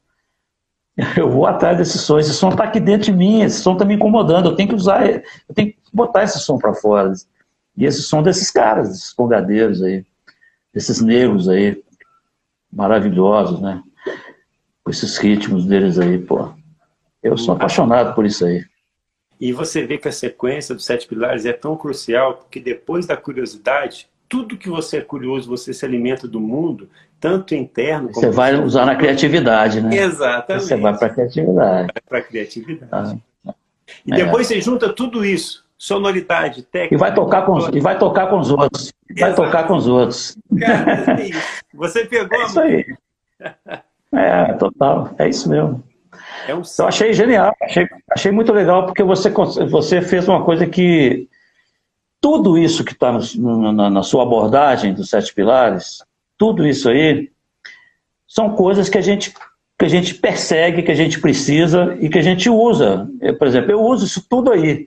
[laughs] Eu vou atrás desse som, esse som está aqui dentro de mim, esse som está me incomodando, eu tenho que usar, eu tenho que botar esse som para fora. E esse som desses caras, desses congadeiros aí desses negros aí, maravilhosos, né? Com esses ritmos deles aí, pô. Eu sou apaixonado por isso aí. E você vê que a sequência dos sete pilares é tão crucial, porque depois da curiosidade, tudo que você é curioso, você se alimenta do mundo, tanto interno como... Você vai usar na criatividade, né? Exatamente. Você vai para a criatividade. Vai para a criatividade. Ah, e depois é. você junta tudo isso, sonoridade, técnica... E vai tocar com, e vai tocar com os outros. Vai Exato. tocar com os outros. Cara, é Você pegou é isso aí. É, total. É isso mesmo. É um... Eu achei genial, achei, achei muito legal, porque você, você fez uma coisa que tudo isso que está na, na, sua abordagem dos sete pilares, tudo isso aí, são coisas que a gente que a gente persegue, que a gente precisa e que a gente usa. Eu, por exemplo, eu uso isso tudo aí.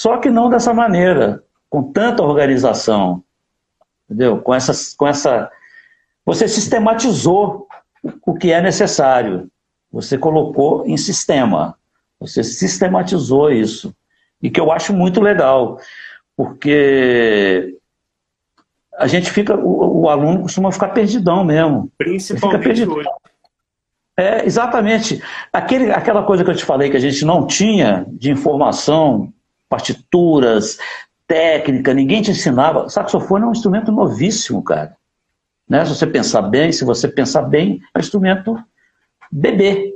Só que não dessa maneira com tanta organização, entendeu? Com, essas, com essa. Você sistematizou o que é necessário. Você colocou em sistema. Você sistematizou isso. E que eu acho muito legal, porque a gente fica, o, o aluno costuma ficar perdidão mesmo. Principalmente perdidão. hoje. É, exatamente. Aquele, aquela coisa que eu te falei que a gente não tinha de informação, partituras, técnica, ninguém te ensinava. Saxofone é um instrumento novíssimo, cara. Né? Se você pensar bem, se você pensar bem, é um instrumento bebê.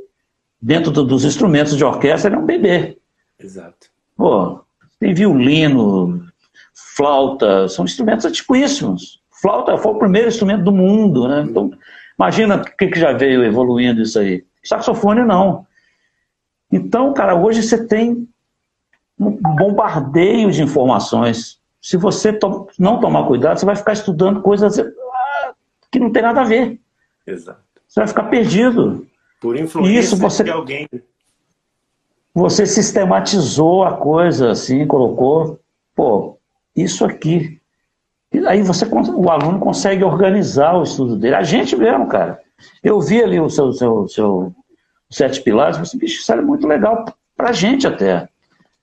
Dentro do, dos instrumentos de orquestra, ele é um bebê. Exato. Pô, tem violino, flauta, são instrumentos antiquíssimos. Flauta foi o primeiro instrumento do mundo, né? Então, imagina o que, que já veio evoluindo isso aí. Saxofone não. Então, cara, hoje você tem um bombardeio de informações. Se você to não tomar cuidado, você vai ficar estudando coisas ah, que não tem nada a ver. Exato. Você vai ficar perdido. Por influência Isso você, de alguém. Você sistematizou a coisa assim, colocou, pô, isso aqui. E aí você, o aluno consegue organizar o estudo dele. A gente mesmo, cara. Eu vi ali o seu, seu, seu sete pilares, falei, bicho, isso é muito legal pra gente até.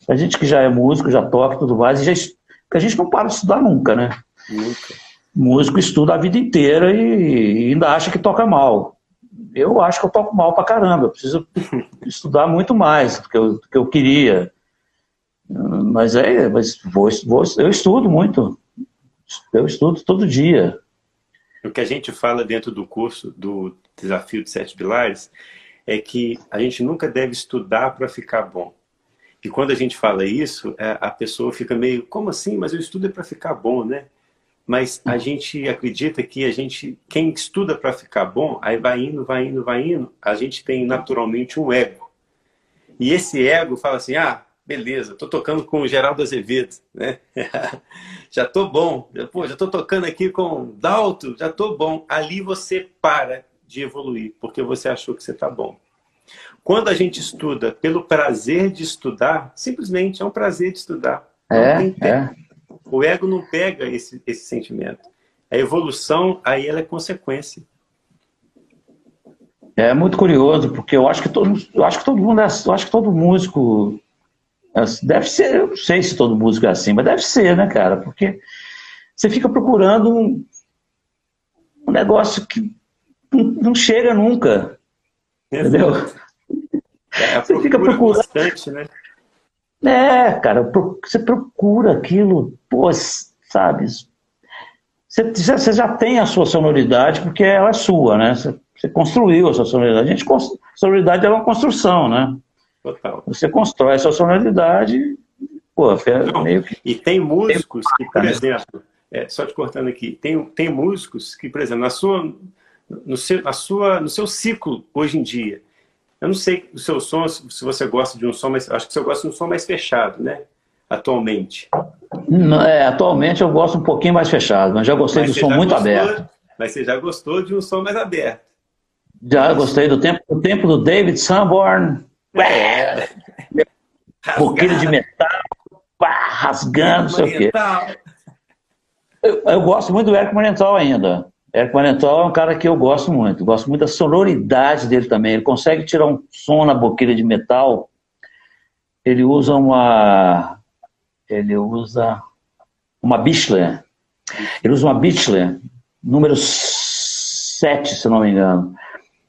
A gente que já é músico, já toca e tudo mais, e já, a gente não para de estudar nunca, né? Nunca. Músico estuda a vida inteira e, e ainda acha que toca mal. Eu acho que eu toco mal pra caramba. Eu preciso [laughs] estudar muito mais do que eu, do que eu queria. Mas é, mas vou, vou, eu estudo muito. Eu estudo todo dia. O que a gente fala dentro do curso do Desafio de Sete Pilares é que a gente nunca deve estudar para ficar bom. E quando a gente fala isso, é, a pessoa fica meio, como assim? Mas eu estudo é para ficar bom, né? Mas a gente acredita que a gente, quem estuda para ficar bom, aí vai indo, vai indo, vai indo, a gente tem naturalmente um ego. E esse ego fala assim, ah, beleza, tô tocando com o Geraldo Azevedo, né? [laughs] já tô bom, pô, já tô tocando aqui com Dalto, já tô bom. Ali você para de evoluir, porque você achou que você tá bom. Quando a gente estuda pelo prazer de estudar, simplesmente é um prazer de estudar. É, é. O ego não pega esse, esse sentimento. A evolução, aí ela é consequência. É muito curioso, porque eu acho que todo, eu acho que todo mundo, é, eu acho que todo músico é, deve ser, eu não sei se todo músico é assim, mas deve ser, né, cara? Porque você fica procurando um, um negócio que não, não chega nunca. Entendeu? É, você fica procurando. Bastante, né? É, cara, você procura aquilo, pô, sabe? Você, já tem a sua sonoridade, porque ela é sua, né? Você, construiu a sua sonoridade. A gente, sonoridade é uma construção, né? Total. Você constrói a sua sonoridade, pô, Não, meio que... E tem músicos que, por exemplo, é, só te cortando aqui, tem, tem músicos que, por exemplo, na sua, no, seu, na sua, no seu ciclo hoje em dia, eu não sei o seu som, se você gosta de um som, mas acho que você gosta de um som mais fechado, né? Atualmente. É, atualmente eu gosto um pouquinho mais fechado, mas já gostei mas do som muito gostou, aberto. Mas você já gostou de um som mais aberto. Já gostei do tempo, do tempo do David Sanborn. É. Boquilho [laughs] de metal, pá, rasgando, não sei o quê. Eu, eu, gosto muito do Eric Marienthal ainda. Eric Marienthal é um cara que eu gosto muito. Gosto muito da sonoridade dele também. Ele consegue tirar um som na boquilha de metal. Ele usa uma... Ele usa uma Bichler. Ele usa uma Bichler, número 7, se não me engano.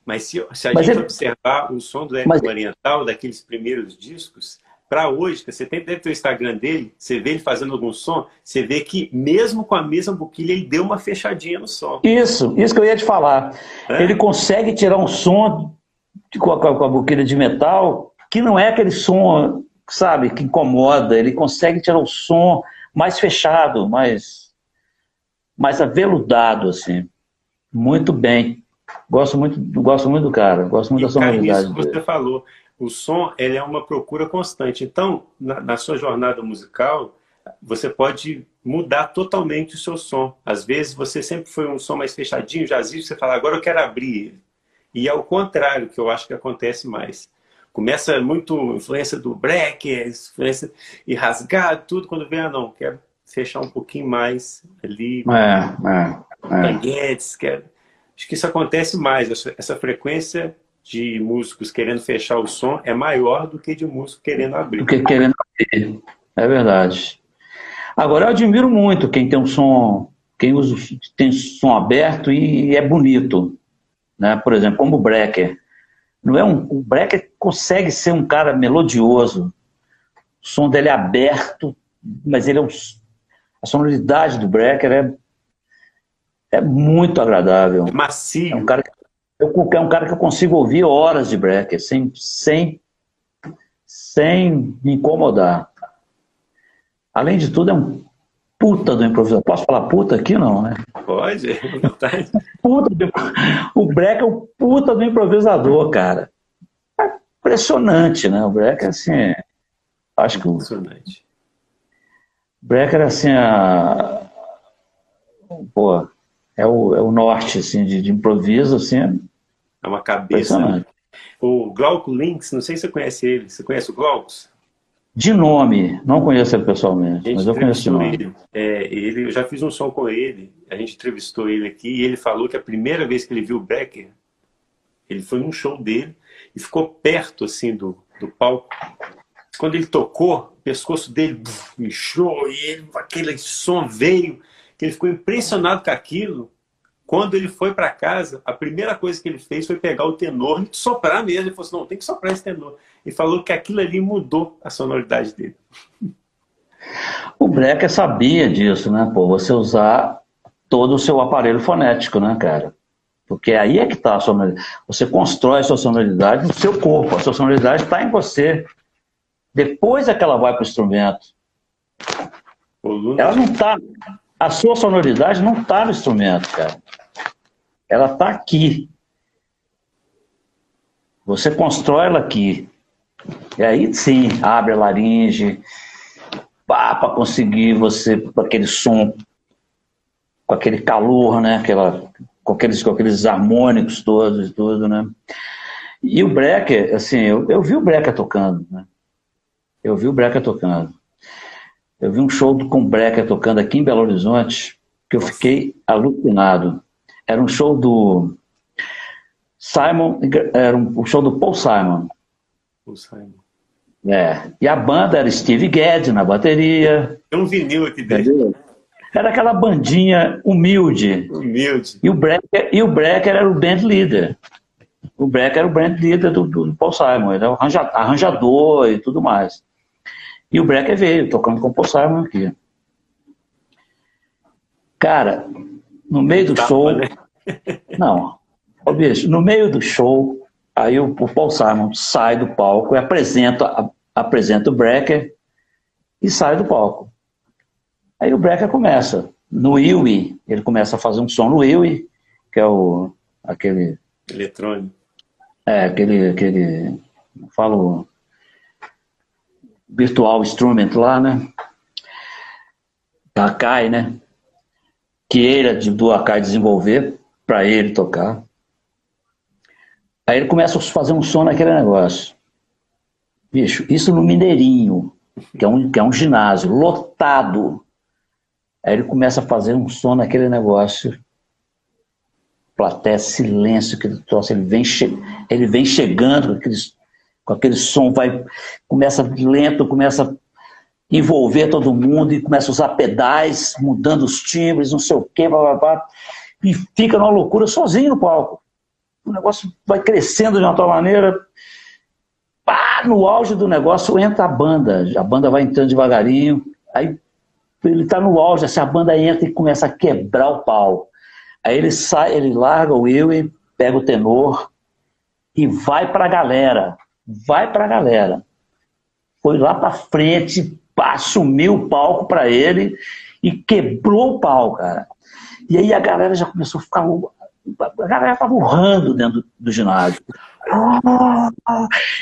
Mas se, se a mas gente ele... observar o som do Eric mas... Marienthal, daqueles primeiros discos, para hoje, você tem dentro do Instagram dele, você vê ele fazendo algum som, você vê que mesmo com a mesma boquilha, ele deu uma fechadinha no som. Isso, isso que eu ia te falar. É? Ele consegue tirar um som de, com, a, com a boquilha de metal que não é aquele som, sabe, que incomoda. Ele consegue tirar um som mais fechado, mais, mais aveludado, assim. Muito bem. Gosto muito, gosto muito do cara, gosto muito e, da sonoridade. Isso que você falou o som ele é uma procura constante. Então, na, na, sua jornada musical, você pode mudar totalmente o seu som. Às vezes você sempre foi um som mais fechadinho, jazzista, você fala, agora eu quero abrir. E é o contrário que eu acho que acontece mais. Começa muito influência do break, influência e rasgar tudo, quando vem, ah não, quero fechar um pouquinho mais ali. É, é, é. quero... Acho que isso acontece mais, essa frequência de músicos querendo fechar o som é maior do que de músico querendo abrir. Do que querendo abrir. É verdade. Agora, eu admiro muito quem tem um som, quem usa, tem som aberto e é bonito. Né? Por exemplo, como o Brecker. Não é um, o Brecker consegue ser um cara melodioso. O som dele é aberto, mas ele é um, a sonoridade do Brecker é, é muito agradável. Macio. É um cara que eu, é um cara que eu consigo ouvir horas de break, sem, sem, sem me incomodar. Além de tudo, é um puta do improvisador. Posso falar puta aqui, não, né? Pode. puta do... O break é o puta do improvisador, cara. É impressionante, né? O break é assim... Acho que o... Impressionante. Break era assim, a... Pô, é o, é o norte, assim, de, de improviso, assim, é uma cabeça. O Glauco Links, não sei se você conhece ele. Você conhece o Glaucus? De nome, não conheço ele pessoalmente, mas eu conheço de nome. Ele. É, ele, eu já fiz um som com ele, a gente entrevistou ele aqui e ele falou que a primeira vez que ele viu o Becker, ele foi num show dele e ficou perto assim do, do palco. Quando ele tocou, o pescoço dele inchou e ele, aquele som veio, que ele ficou impressionado com aquilo quando ele foi para casa, a primeira coisa que ele fez foi pegar o tenor e soprar mesmo. Ele falou assim, não, tem que soprar esse tenor. E falou que aquilo ali mudou a sonoridade dele. O Brecker sabia disso, né? Pô, você usar todo o seu aparelho fonético, né, cara? Porque aí é que está a sonoridade. Você constrói a sua sonoridade no seu corpo. A sua sonoridade está em você. Depois é que ela vai para o instrumento. Ela não está. A sua sonoridade não está no instrumento, cara ela está aqui. Você constrói ela aqui. E aí sim, abre a laringe, para conseguir você, com aquele som, com aquele calor, né? Aquela, com, aqueles, com aqueles harmônicos todos e tudo, né? E o Brecker, assim, eu, eu vi o Brecker tocando, né? Eu vi o Brecker tocando. Eu vi um show com o Brecker tocando aqui em Belo Horizonte, que eu fiquei alucinado. Era um show do Simon, era um show do Paul Simon. Paul Simon. É. E a banda era Steve Gadd na bateria. Tem um vinil aqui dentro. Era aquela bandinha humilde. Humilde. E o Brecker, e o Brecker era o band leader. O Brecker era o band leader do, do Paul Simon. Ele era o arranjador e tudo mais. E o Brecker veio tocando com o Paul Simon aqui. Cara, no meio do show. Né? [laughs] Não. Ô, bicho, no meio do show, aí o, o Paul Simon sai do palco e apresenta, apresenta o Brecker e sai do palco. Aí o Brecker começa. No Iwi, ele começa a fazer um som no Iwi, que é o aquele eletrônico. É, aquele aquele falo virtual instrument lá, né? Da Akai, né? Que ele do Akai desenvolver para ele tocar. Aí ele começa a fazer um som naquele negócio. Bicho, isso no Mineirinho, que é um, que é um ginásio lotado. Aí ele começa a fazer um som naquele negócio. Plateia, silêncio, que troço. Ele vem, ele vem chegando com aquele, com aquele som, vai, começa lento, começa envolver todo mundo e começa a usar pedais, mudando os timbres, não sei o quê, blá, blá, blá, e fica numa loucura sozinho no palco o negócio vai crescendo de uma tal maneira. Pá, no auge do negócio entra a banda. A banda vai entrando devagarinho. Aí ele está no auge, assim, a banda entra e começa a quebrar o pau. Aí ele sai, ele larga o Will, pega o tenor e vai para a galera. Vai para a galera. Foi lá para frente, assumiu o palco para ele e quebrou o pau, cara. E aí a galera já começou a ficar a galera estava urrando dentro do ginásio.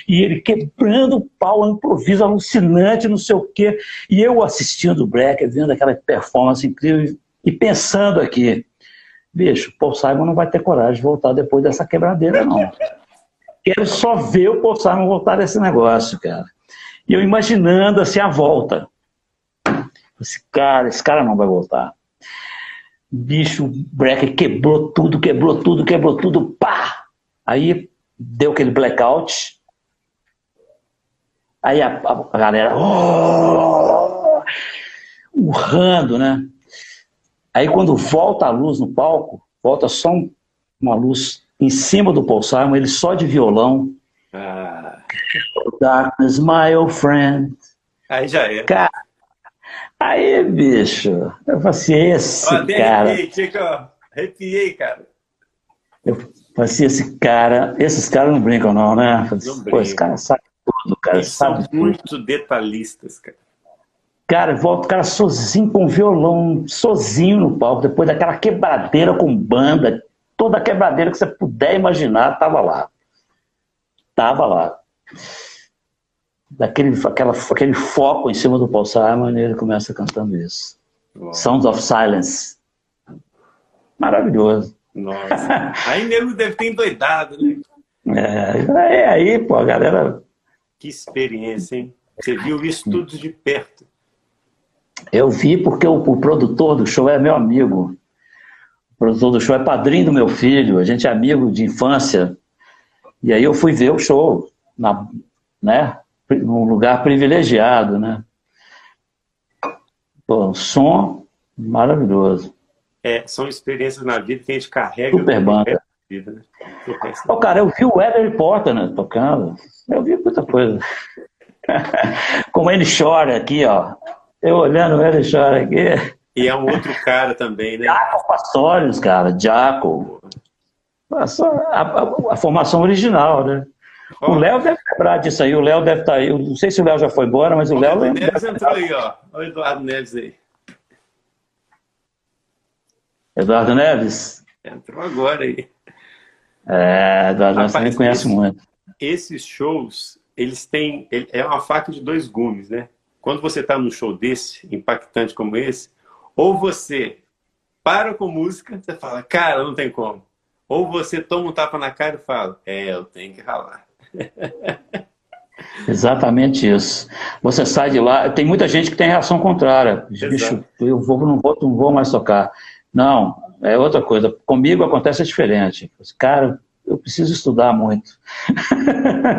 E ele quebrando o pau, um improviso alucinante, não sei o quê. E eu assistindo o Black, vendo aquela performance incrível e pensando aqui, bicho, Paul Simon não vai ter coragem de voltar depois dessa quebradeira, não. Quero só ver o Paul Simon voltar desse negócio, cara. E eu imaginando assim a volta. Esse cara, esse cara não vai voltar. Bicho, o breaker quebrou tudo, quebrou tudo, quebrou tudo, pá! Aí deu aquele blackout. Aí a, a galera. Oh, urrando, né? Aí quando volta a luz no palco, volta só um, uma luz em cima do Paul Simon, ele só de violão. Ah. Darkness, my old friend. Aí já é. Cara, Aí, bicho, eu falei assim, esse ó, cara... Arrepiei, arrepiei, cara. Eu falei assim, esse cara, esses caras não brincam não, né? Falei, não Pô, esse cara sabe tudo, cara. Eles sabe são muito detalhistas, cara. Cara, volta o cara sozinho com violão, sozinho no palco, depois daquela quebradeira com banda, toda a quebradeira que você puder imaginar, tava lá. Tava lá daquele aquela, aquele foco em cima do Paul Simon e ele começa cantando isso. Uau. Sounds of Silence. Maravilhoso. Nossa. [laughs] Aí mesmo deve ter endoidado, né? É, é aí, pô, a galera. Que experiência, hein? Você viu isso tudo de perto? Eu vi porque o, o produtor do show é meu amigo. O produtor do show é padrinho do meu filho, a gente é amigo de infância. E aí eu fui ver o show, na, né? num lugar privilegiado, né? Pô, som maravilhoso. É, são experiências na vida que a gente carrega. Super banda. Vida, né? oh, cara, eu vi o Weather Porter né, tocando. Eu vi muita coisa. [laughs] Como ele chora aqui, ó. Eu olhando Weather chora aqui. E é um outro cara também, né? Jaco Pastorius, cara. Jaco. A, a, a, formação original, né? O Léo deve lembrar disso aí, o Léo deve estar tá aí. Eu não sei se o Léo já foi embora, mas o, o Léo lembra. Neves entrou aí, ó. O Eduardo Neves aí. Eduardo Neves? Entrou agora aí. É, Eduardo Neves também conhece esse, muito. Esses shows, eles têm. É uma faca de dois gumes, né? Quando você está num show desse, impactante como esse, ou você para com música, você fala, cara, não tem como. Ou você toma um tapa na cara e fala, é, eu tenho que ralar. [laughs] Exatamente isso. Você sai de lá, tem muita gente que tem reação contrária. Bicho, eu vou, não, vou, não vou mais tocar. Não, é outra coisa. Comigo acontece diferente. Cara, eu preciso estudar muito.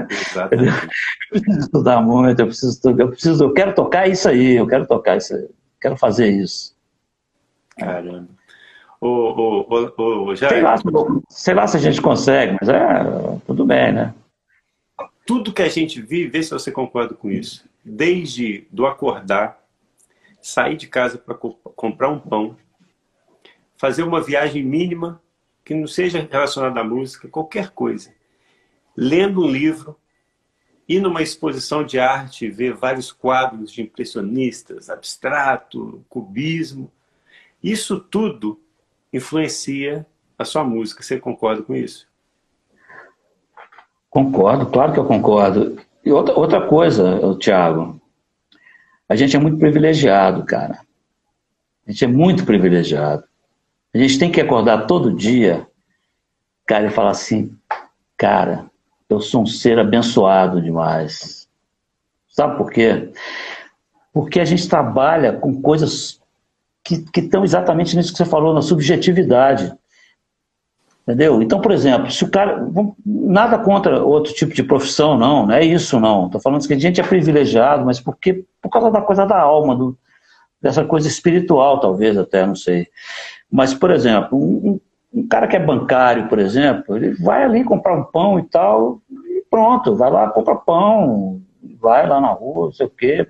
Exatamente. [laughs] eu preciso estudar muito, eu preciso, eu preciso, eu quero tocar isso aí, eu quero tocar isso aí, quero fazer isso. Caramba. O, o, o, o, já... sei, lá, sei lá se a gente consegue, mas é tudo bem, né? Tudo que a gente vive, vê se você concorda com isso. Desde do acordar, sair de casa para comprar um pão, fazer uma viagem mínima que não seja relacionada à música, qualquer coisa. Lendo um livro, ir numa exposição de arte, ver vários quadros de impressionistas, abstrato, cubismo. Isso tudo influencia a sua música. Você concorda com isso? Concordo, claro que eu concordo. E outra, outra coisa, Tiago, a gente é muito privilegiado, cara. A gente é muito privilegiado. A gente tem que acordar todo dia, cara, e falar assim, cara, eu sou um ser abençoado demais. Sabe por quê? Porque a gente trabalha com coisas que, que estão exatamente nisso que você falou, na subjetividade. Entendeu? Então, por exemplo, se o cara. Nada contra outro tipo de profissão, não, não é isso, não. Estou falando que a gente é privilegiado, mas porque, por causa da coisa da alma, do, dessa coisa espiritual, talvez até, não sei. Mas, por exemplo, um, um cara que é bancário, por exemplo, ele vai ali comprar um pão e tal, e pronto, vai lá, compra pão, vai lá na rua, não sei o quê,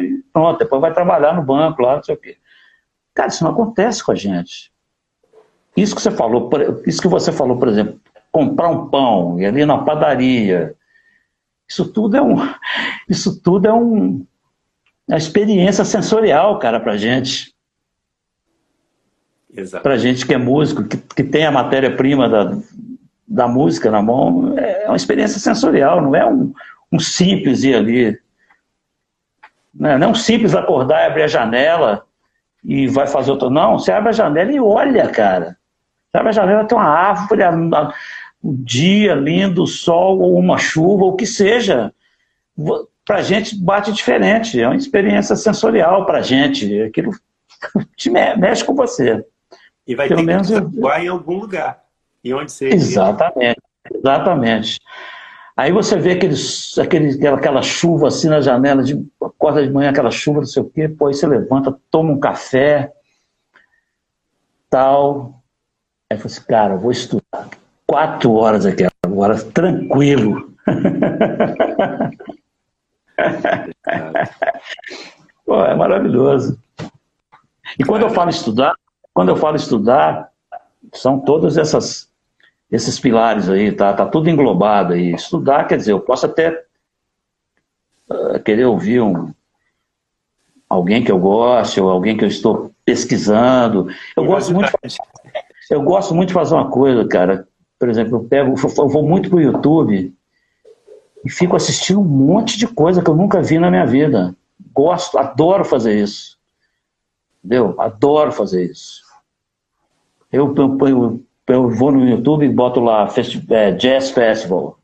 e pronto, depois vai trabalhar no banco lá, não sei o quê. Cara, isso não acontece com a gente. Isso que você falou, isso que você falou, por exemplo, comprar um pão e ali na padaria, isso tudo é um, [laughs] isso tudo é um, uma experiência sensorial, cara, para gente. Para gente que é músico, que, que tem a matéria-prima da, da música na mão, é uma experiência sensorial, não é um, um simples ir ali. Não é, não é um simples acordar e abrir a janela e vai fazer outra. Não, você abre a janela e olha, cara. Sabe, a janela tem uma árvore, um dia lindo, sol ou uma chuva, ou o que seja. Para a gente bate diferente, é uma experiência sensorial para a gente. Aquilo [laughs] te mexe com você. E vai Pelo ter menos que atuar em algum lugar. E onde você Exatamente, exatamente. Aí você vê aqueles, aquele, aquela chuva assim na janela, de, acorda de manhã, aquela chuva, não sei o quê, pô, aí você levanta, toma um café, tal, Aí eu falei assim, cara, eu vou estudar quatro horas aqui agora, tranquilo. [laughs] Pô, é maravilhoso. E quando eu falo estudar, quando eu falo estudar, são todos essas, esses pilares aí, tá? Tá tudo englobado aí. Estudar, quer dizer, eu posso até uh, querer ouvir um, alguém que eu goste, ou alguém que eu estou pesquisando. Eu gosto muito. Eu gosto muito de fazer uma coisa, cara. Por exemplo, eu pego, eu vou muito pro YouTube e fico assistindo um monte de coisa que eu nunca vi na minha vida. Gosto, adoro fazer isso. Entendeu? Adoro fazer isso. Eu, eu, eu, eu vou no YouTube e boto lá é, Jazz Festival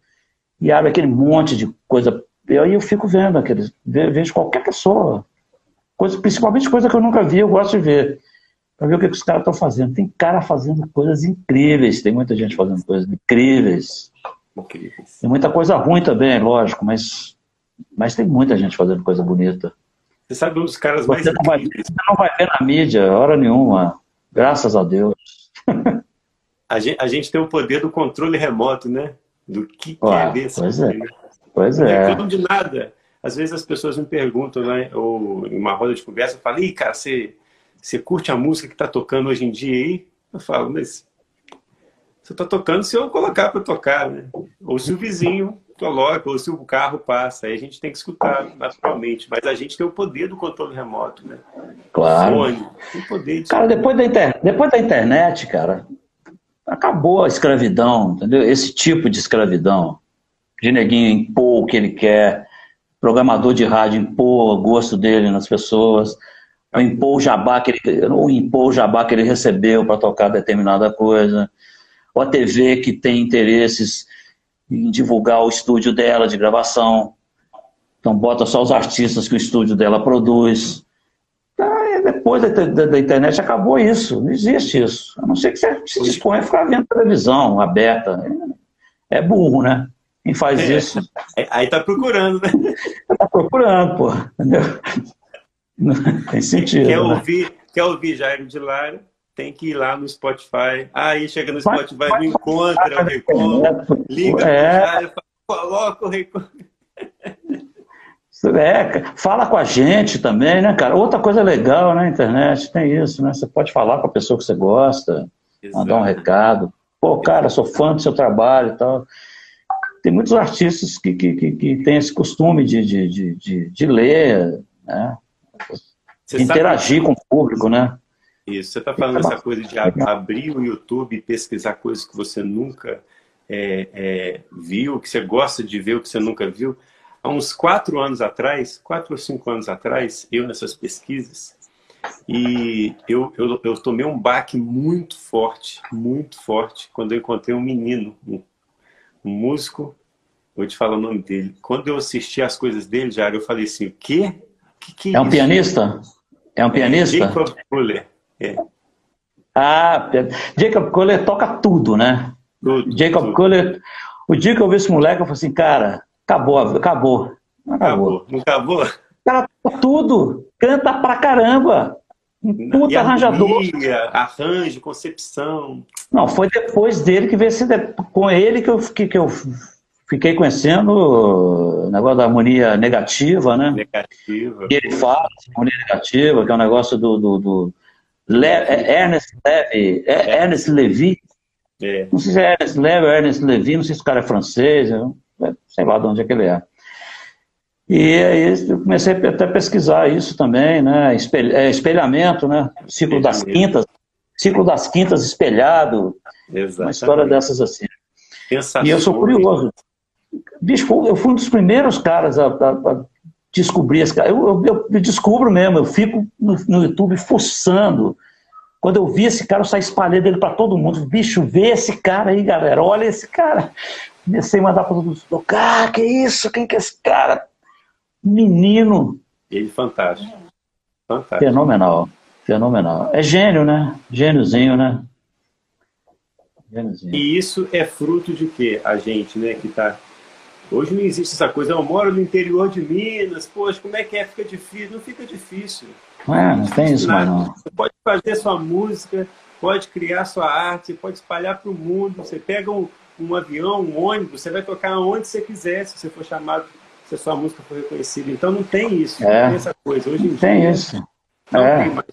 e abre aquele monte de coisa. E aí eu fico vendo aqueles, vejo qualquer pessoa, coisa, principalmente coisa que eu nunca vi, eu gosto de ver para ver o que, que os caras estão fazendo. Tem cara fazendo coisas incríveis, tem muita gente fazendo coisas incríveis. incríveis. Tem muita coisa ruim também, lógico, mas, mas tem muita gente fazendo coisa bonita. Você sabe um dos caras mais você não, vai, você não vai ver na mídia, hora nenhuma. Graças a Deus. A gente, a gente tem o poder do controle remoto, né? Do que, que Ué, é ver. Pois é. Pois é. Não de nada. Às vezes as pessoas me perguntam, né? Ou em uma roda de conversa, eu falo, Ih, cara, você você curte a música que está tocando hoje em dia aí? Eu falo, mas você está tocando se eu colocar para tocar, né? Ou se o vizinho coloca, ou se o carro passa. Aí a gente tem que escutar naturalmente. Mas a gente tem o poder do controle remoto, né? Claro. Fone, tem poder de... Cara, depois da, inter... depois da internet, cara, acabou a escravidão, entendeu? Esse tipo de escravidão. De neguinho impor o que ele quer, programador de rádio impor o gosto dele nas pessoas o impor o jabá que ele, o impor o jabá que ele recebeu para tocar determinada coisa, ou a TV que tem interesses em divulgar o estúdio dela de gravação. Então bota só os artistas que o estúdio dela produz. depois da, da, da, internet acabou isso, não existe isso. A não ser que você se disponha a ficar vendo televisão aberta. É burro, né? Quem faz é. isso. Aí tá procurando, né? [laughs] Tá procurando, pô. Entendeu? [laughs] tem sentido. Quer né? ouvir, quer ouvir Jairo de Lara? Tem que ir lá no Spotify. Aí chega no Spotify, vai, não encontra o Recon, liga é. pro Jairo, coloca o Recon. [laughs] É, fala com a gente também, né, cara? Outra coisa legal na internet tem isso, né? Você pode falar com a pessoa que você gosta, Exato. mandar um recado. Pô, cara, sou fã do seu trabalho e tal. Tem muitos artistas que, que, que, que têm esse costume de, de, de, de, de ler, né? De interagir com o público, né? Isso, você está falando essa coisa de abrir o YouTube e pesquisar coisas que você nunca é, é, viu, que você gosta de ver, o que você nunca viu. Há uns quatro anos atrás, quatro ou cinco anos atrás, eu nessas pesquisas, e eu, eu, eu tomei um baque muito forte, muito forte, quando eu encontrei um menino, um, um músico, vou te falar o nome dele. Quando eu assisti as coisas dele, já eu falei assim, o quê? Que que é, é um pianista? É um pianista? Jacob Kohler. É. Ah, Jacob Kohler toca tudo, né? Tudo, Jacob tudo. Kohler. O dia que eu vi esse moleque, eu falei assim, cara, acabou, acabou. Não acabou. Não acabou? O cara toca tudo, canta pra caramba. Um puta arranjador. Arranjo, concepção. Não, foi depois dele que veio esse, com ele que eu, que, que eu fiquei conhecendo o negócio da harmonia negativa, né? Negativa. Que ele fala, harmonia negativa, que é um negócio do, do, do Le, é Ernest Levy, é, é. Ernest Levy. É. Não sei se é Ernest Levy ou Ernest Levy, não sei se o cara é francês, sei lá de onde é que ele é. E aí eu comecei até a pesquisar isso também, né? É, espelhamento, né? Ciclo das quintas, ciclo das quintas espelhado, Exatamente. uma história dessas assim. E eu sou curioso. Bicho, eu fui um dos primeiros caras a, a, a descobrir esse cara. Eu, eu, eu, descubro mesmo, eu fico no, no, YouTube fuçando. Quando eu vi esse cara, eu saí espalhando ele para todo mundo. Bicho, vê esse cara aí, galera. Olha esse cara. [laughs] Comecei a mandar para todo mundo. Ah, que isso? Quem que é esse cara? Menino. Ele fantástico. Fantástico. Fenomenal. Fenomenal. É gênio, né? Gêniozinho, né? Gêniozinho. E isso é fruto de quê? A gente, né, que está Hoje não existe essa coisa, eu moro no interior de Minas, poxa, como é que é? Fica difícil. Não fica difícil. É, não tem isso mais não. Você pode fazer sua música, pode criar sua arte, você pode espalhar para o mundo. Você pega um, um, avião, um ônibus, você vai tocar onde você quiser, se você for chamado, se a sua música for reconhecida. Então não tem isso, é. não tem essa coisa. Hoje em não dia, tem isso. Não é. tem mais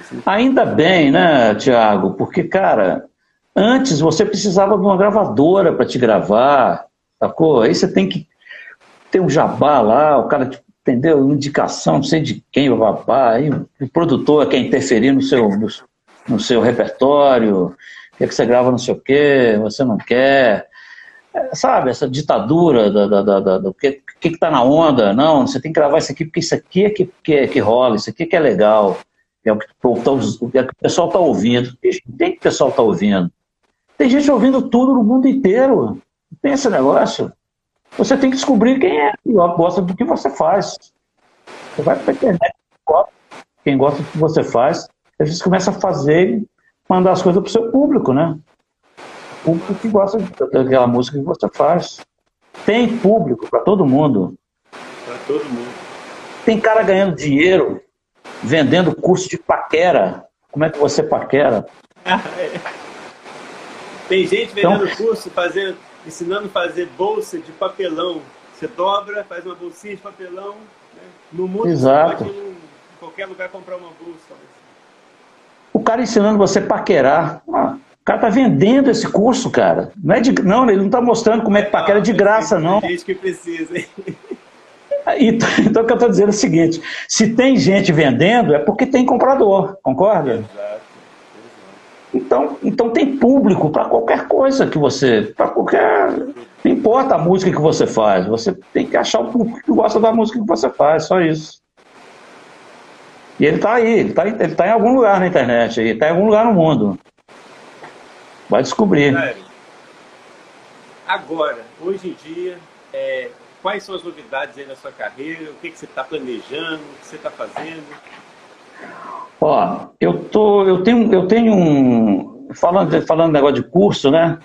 assim. Ainda bem, né, Tiago? Porque, cara, antes você precisava de uma gravadora para te gravar, Sacou? Aí você tem que ter um jabá lá, o cara, entendeu? Indicação, não sei de quem, o aí o produtor quer interferir no seu, no, no seu repertório, quer que você grava não sei o quê, você não quer. É, sabe, essa ditadura da, da, da, da do que, que, que tá na onda, não, você tem que gravar isso aqui porque isso aqui é que, que, que rola, isso aqui é que é legal, é o que, o, é o que o pessoal está ouvindo. Tem que o pessoal está ouvindo. Tem gente ouvindo tudo no mundo inteiro tem esse negócio. Você tem que descobrir quem é que gosta do que você faz. Você vai para a internet, quem gosta do que você faz, a gente começa a fazer mandar as coisas para o seu público, né? O público que gosta daquela música que você faz. Tem público para todo mundo. Para todo mundo. Tem cara ganhando dinheiro vendendo curso de paquera. Como é que você paquera? [laughs] Tem gente vendendo então, curso, fazendo ensinando a fazer bolsa de papelão. Você dobra, faz uma bolsinha de papelão. Né? No mundo, Exato. você pode em qualquer lugar comprar uma bolsa. O cara ensinando você paquerar. Ah, o cara tá vendendo esse curso, cara. Não, é de, não ele não tá mostrando como é que paquera de graça, não. Tem gente que precisa, hein? [laughs] Então, então o que eu estou dizendo é o seguinte: se tem gente vendendo, é porque tem comprador, concorda? Exato. Então, então tem público para qualquer coisa que você. para qualquer. Não importa a música que você faz, você tem que achar o público que gosta da música que você faz, só isso. E ele está aí, ele está ele tá em algum lugar na internet, ele está em algum lugar no mundo. Vai descobrir. Agora, hoje em dia, é, quais são as novidades aí na sua carreira? O que, que você está planejando? O que você está fazendo? Ó, eu, tô, eu tenho, eu tenho um. Falando, falando negócio de curso, né?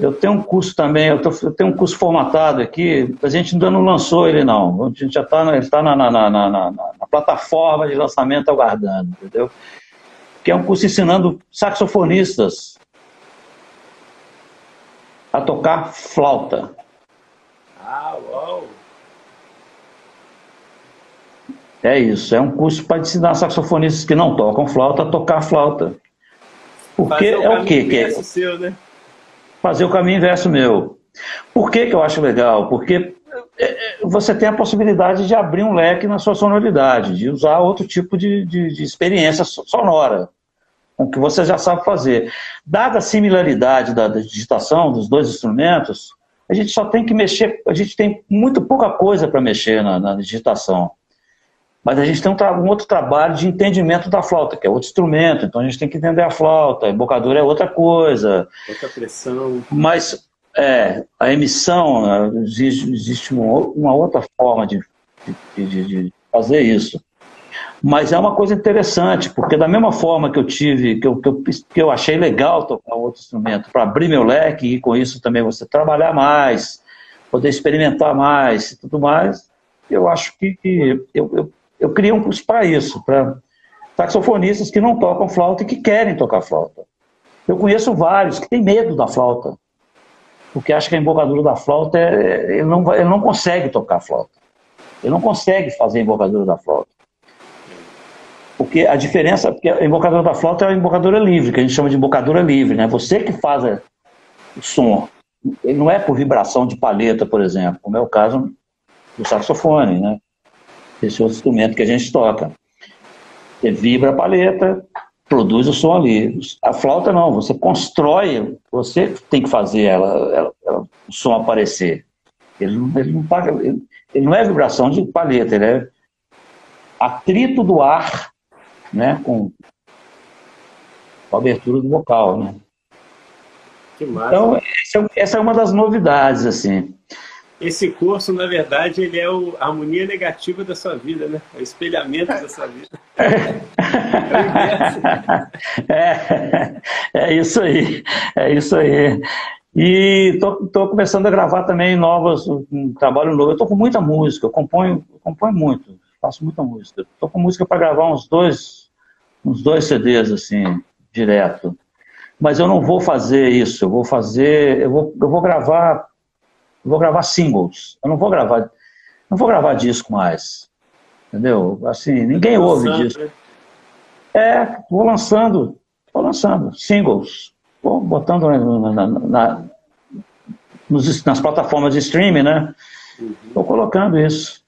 Eu tenho um curso também, eu, tô, eu, tenho um curso formatado aqui, a gente ainda não lançou ele não, a gente já está ele tá na, na, na, na, plataforma de lançamento aguardando, entendeu? Que é um curso ensinando saxofonistas a tocar flauta. Ah, uau! É isso, é um curso para ensinar saxofonistas que não tocam flauta a tocar flauta. Porque é o quê? Que é... Seu, né? fazer o caminho inverso meu. Por que, que eu acho legal? Porque é, é, você tem a possibilidade de abrir um leque na sua sonoridade, de usar outro tipo de, de, de experiência sonora, com que você já sabe fazer. Dada a similaridade da, da digitação dos dois instrumentos, a gente só tem que mexer, a gente tem muito pouca coisa para mexer na, na digitação. Mas a gente tem um, um, outro trabalho de entendimento da flauta, que é outro instrumento, então a gente tem que entender a flauta, a embocadura é outra coisa. Outra pressão. Mas é, a emissão, existe, existe uma, uma, outra forma de, de, de, de, fazer isso. Mas é uma coisa interessante, porque da mesma forma que eu tive, que eu, que eu, que eu achei legal tocar outro instrumento, para abrir meu leque e com isso também você trabalhar mais, poder experimentar mais e tudo mais, eu acho que, que eu, eu eu criei um curso para isso, para saxofonistas que não tocam flauta e que querem tocar flauta. Eu conheço vários que têm medo da flauta, porque acham que a embocadura da flauta é, ele, não, ele não consegue tocar flauta. Ele não consegue fazer a embocadura da flauta. Porque a diferença, porque a embocadura da flauta é a embocadura livre, que a gente chama de embocadura livre, né? Você que faz o som. Ele não é por vibração de palheta, por exemplo, como é o caso do saxofone, né? Esse outro instrumento que a gente toca. Você vibra a paleta, produz o som ali. A flauta não, você constrói, você tem que fazer ela, ela, ela o som aparecer. Ele, ele, não tá, ele, ele, não é vibração de paleta, ele é atrito do ar né, com a abertura do vocal. Né? Então, é, essa é uma das novidades, assim. Esse curso, na verdade, ele é o, a harmonia negativa da sua vida, né? É o espelhamento da sua vida. [laughs] É, é isso aí, é isso aí. E estou começando a gravar também novas, um trabalho novo. Eu estou com muita música, eu componho, eu componho muito, faço muita música. Estou com música para gravar uns dois, uns dois CDs, assim, direto. Mas eu não vou fazer isso, eu vou fazer, eu vou, eu vou gravar eu vou gravar singles. Eu não vou gravar, não vou gravar disco mais. Entendeu? Assim, ninguém ouve disco. Né? É, vou lançando, vou lançando singles. Vou botando na, na, na, nos, nas plataformas de streaming, né? Estou uhum. colocando isso.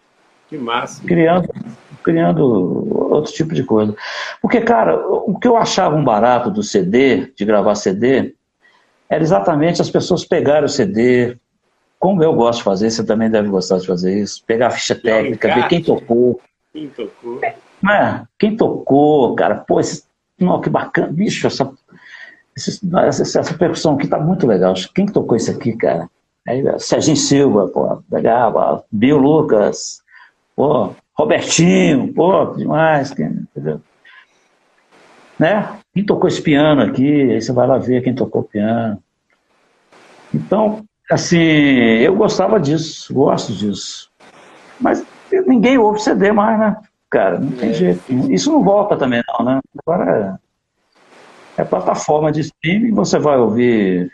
Que massa. Criando, criando outro tipo de coisa. Porque, cara, o que eu achava um barato do CD, de gravar CD, era exatamente as pessoas pegarem o CD, como eu gosto de fazer, você também deve gostar de fazer isso. Pegar a ficha técnica, ver quem tocou. Quem tocou. É, quem tocou, cara. Pô, esse, não, que bacana. Bicho, essa, essa, essa percussão aqui tá muito legal. Quem tocou isso aqui, cara? Aí, Serginho Silva, pô, legal. Bill Lucas, pô, Robertinho, pô, demais. Entendeu? Né? Quem tocou esse piano aqui? Aí você vai lá ver quem tocou o piano. Então, assim, eu gostava disso, gosto disso. Mas ninguém ouve CD mais, né? Cara, não tem é. jeito. Isso não volta também, não, né? Agora é, é plataforma de streaming, você vai ouvir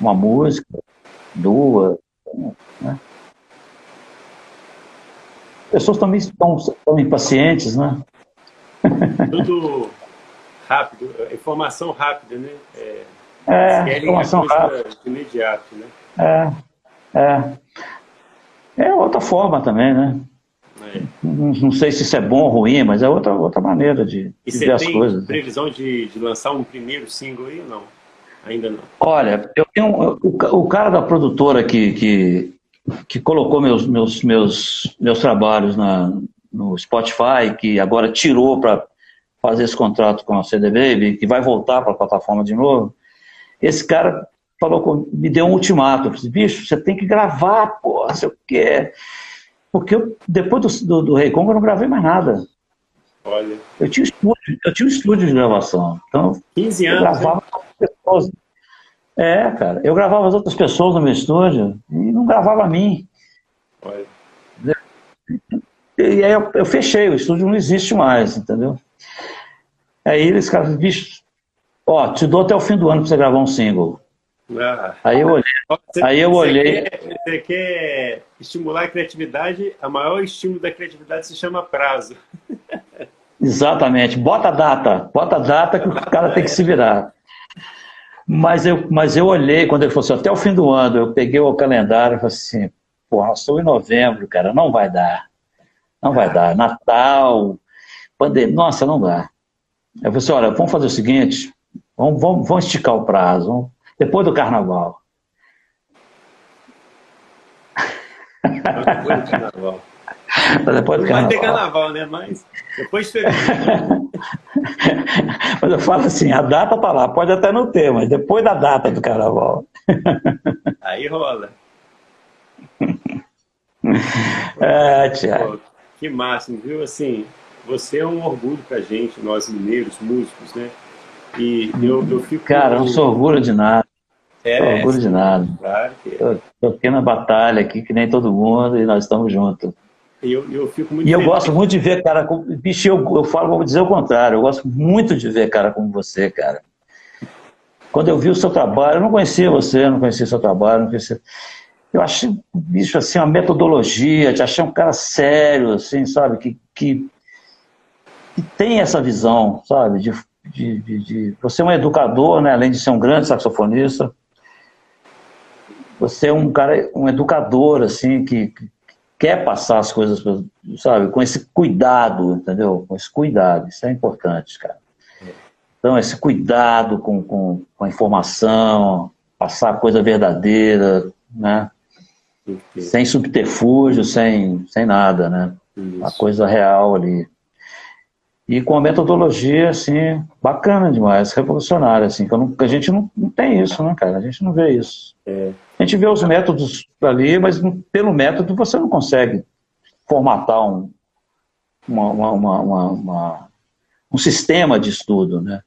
uma música, duas, né? Pessoas também estão, estão impacientes, né? [laughs] Tudo rápido, informação rápida, né? É, é informação rápida. De imediato, né? É, é. É outra forma também, né? É. Não, não, sei se isso é bom ou ruim, mas é outra, outra maneira de, e de ver as coisas. Né? previsão de, de lançar um primeiro single aí ou não? Ainda não? Olha, eu tenho o, o cara da produtora que, que, que colocou meus, meus, meus, meus trabalhos na, no Spotify, que agora tirou para fazer esse contrato com a CD Baby, que vai voltar para a plataforma de novo. esse cara falou, me deu um ultimato. Eu disse, bicho, você tem que gravar, pô, sei o quê. Porque eu, depois do, do, do Rei Congo eu não gravei mais nada. Olha. Eu tinha estúdio, eu tinha um estúdio de gravação. Então, 15 anos. Eu gravava né? pessoas. É, cara, eu gravava as outras pessoas no meu estúdio e não gravava a mim. Olha. E aí eu, eu, fechei, o estúdio não existe mais, entendeu? Aí eles, cara, bicho, ó, te dou até o fim do ano pra você gravar um single. Ah. Aí eu olhei. Você, aí eu olhei. Quer, você quer estimular a criatividade? A maior estímulo da criatividade se chama prazo. [laughs] Exatamente. Bota a data. Bota a data que o cara tem que se virar. Mas eu, mas eu olhei, quando ele falou assim, até o fim do ano, eu peguei o calendário e falei assim, pô, nós estamos em novembro, cara, não vai dar. Não vai dar. Natal, pandemia, nossa, não dá. Eu falei assim, olha, vamos fazer o seguinte, vamos, vamos, vamos esticar o prazo, vamos, depois do carnaval. Depois do carnaval. depois do Não carnaval. vai ter carnaval, né? Mas depois de fevereiro. [laughs] mas eu falo assim, a data tá lá, pode até não ter, mas depois da data do carnaval. [laughs] Aí rola. É, Tiago. Que máximo, viu? Assim, você é um orgulho pra gente, nós mineiros, músicos, né? E eu, eu fico. Cara, eu não sou orgulho de nada. É, orgulho de nada. Claro que é. Eu na batalha aqui, que nem todo mundo, e nós estamos juntos. Eu, eu fico muito E eu feliz. gosto muito de ver cara como. Bicho, eu, eu falo, vou dizer o contrário, eu gosto muito de ver cara como você, cara. Quando eu vi o seu trabalho, eu não conhecia você, não conhecia o seu trabalho, não conhecia. Eu achei, bicho, assim, uma metodologia, te achei um cara sério, assim, sabe, que, que, que tem essa visão, sabe, de, de, de, de- Você é um educador, né, além de ser um grande saxofonista. Você é um cara, um educador, assim, que, que quer passar as coisas, sabe, com esse cuidado, entendeu? Com esse cuidado, isso é importante, cara. Então, esse cuidado com, com, com a informação, passar a coisa verdadeira, né? Sem subterfúgio, sem, sem nada, né? A Isso. coisa real ali. E com a metodologia, assim, bacana demais, revolucionária, assim, que, não- a gente não, não tem isso, né, cara? A gente não vê isso. É. A gente vê os métodos ali, mas pelo método você não consegue formatar um, uma, uma, uma, um sistema de estudo, né?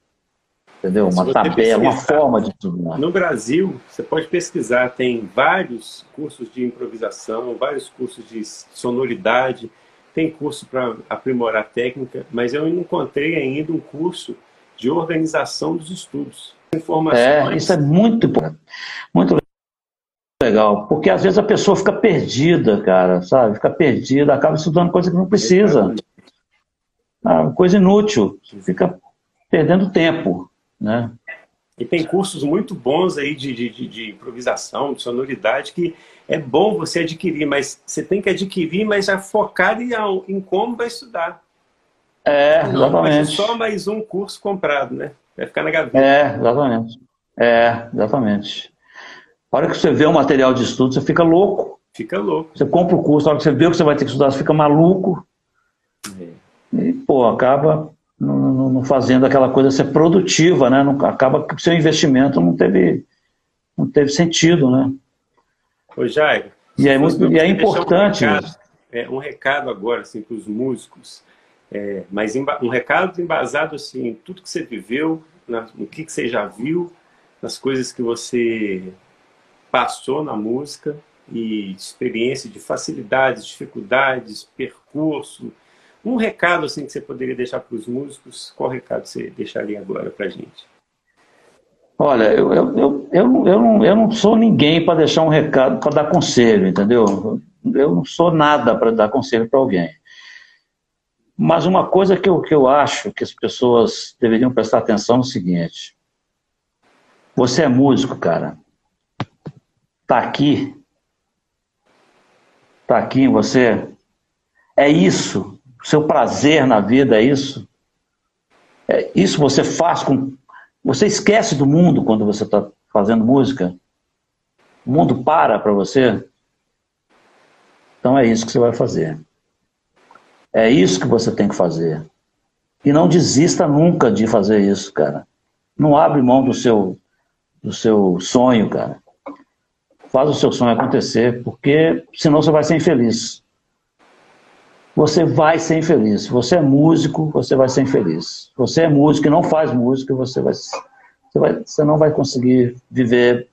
Entendeu? Uma tabela, uma forma de estudar. No Brasil, você pode pesquisar, tem vários cursos de improvisação, vários cursos de sonoridade, tem curso para aprimorar a técnica, mas eu não encontrei ainda um curso de organização dos estudos. Informações. É, isso é muito importante. Muito legal. Porque às vezes a pessoa fica perdida, cara, sabe? Fica perdida, acaba estudando coisa que não precisa. Ah, coisa inútil. Fica perdendo tempo, né? E tem cursos muito bons aí de, de, de- improvisação, de sonoridade, que é bom você adquirir, mas você tem que adquirir, mas já focado em, em como vai estudar. É, Não exatamente. só mais um curso comprado, né? Vai ficar na gaveta. É, exatamente. É, exatamente. A hora que você vê o material de estudo, você fica louco. Fica louco. Você compra o curso, a hora que você vê o que você vai ter que estudar, você fica maluco. E, pô, acaba não, não- não fazendo aquela coisa ser produtiva, né? Não, acaba que o seu investimento não teve, não teve sentido, né? Ô, Jairo, E é, muito, e é importante. Um recado, é, um recado agora, assim, para os músicos, é, mas um recado embasado, assim, em tudo que você viveu, na- no que, que você já viu, nas coisas que você passou na música e experiência de facilidades, dificuldades, percurso. Um recado, assim, que você poderia deixar para os músicos, qual recado você deixaria agora para a gente? Olha, eu, eu, eu, eu, não- eu, não, sou ninguém para deixar um recado, para dar conselho, entendeu? Eu não sou nada para dar conselho para alguém. Mas uma coisa que eu, que eu acho que as pessoas deveriam prestar atenção é o seguinte: você é músico, cara. Tá aqui. Tá aqui em você. É isso. O seu prazer na vida é isso. É isso você faz com você esquece do mundo quando você está fazendo música? O mundo para para você? Então é isso que você vai fazer. É isso que você tem que fazer. E não desista nunca de fazer isso, cara. Não abre mão do seu, do seu sonho, cara. Faz o seu sonho acontecer, porque senão você vai ser infeliz. Você vai ser infeliz. Você é músico, você vai ser infeliz. Você é músico e não faz música, você vai, você vai, você não vai conseguir viver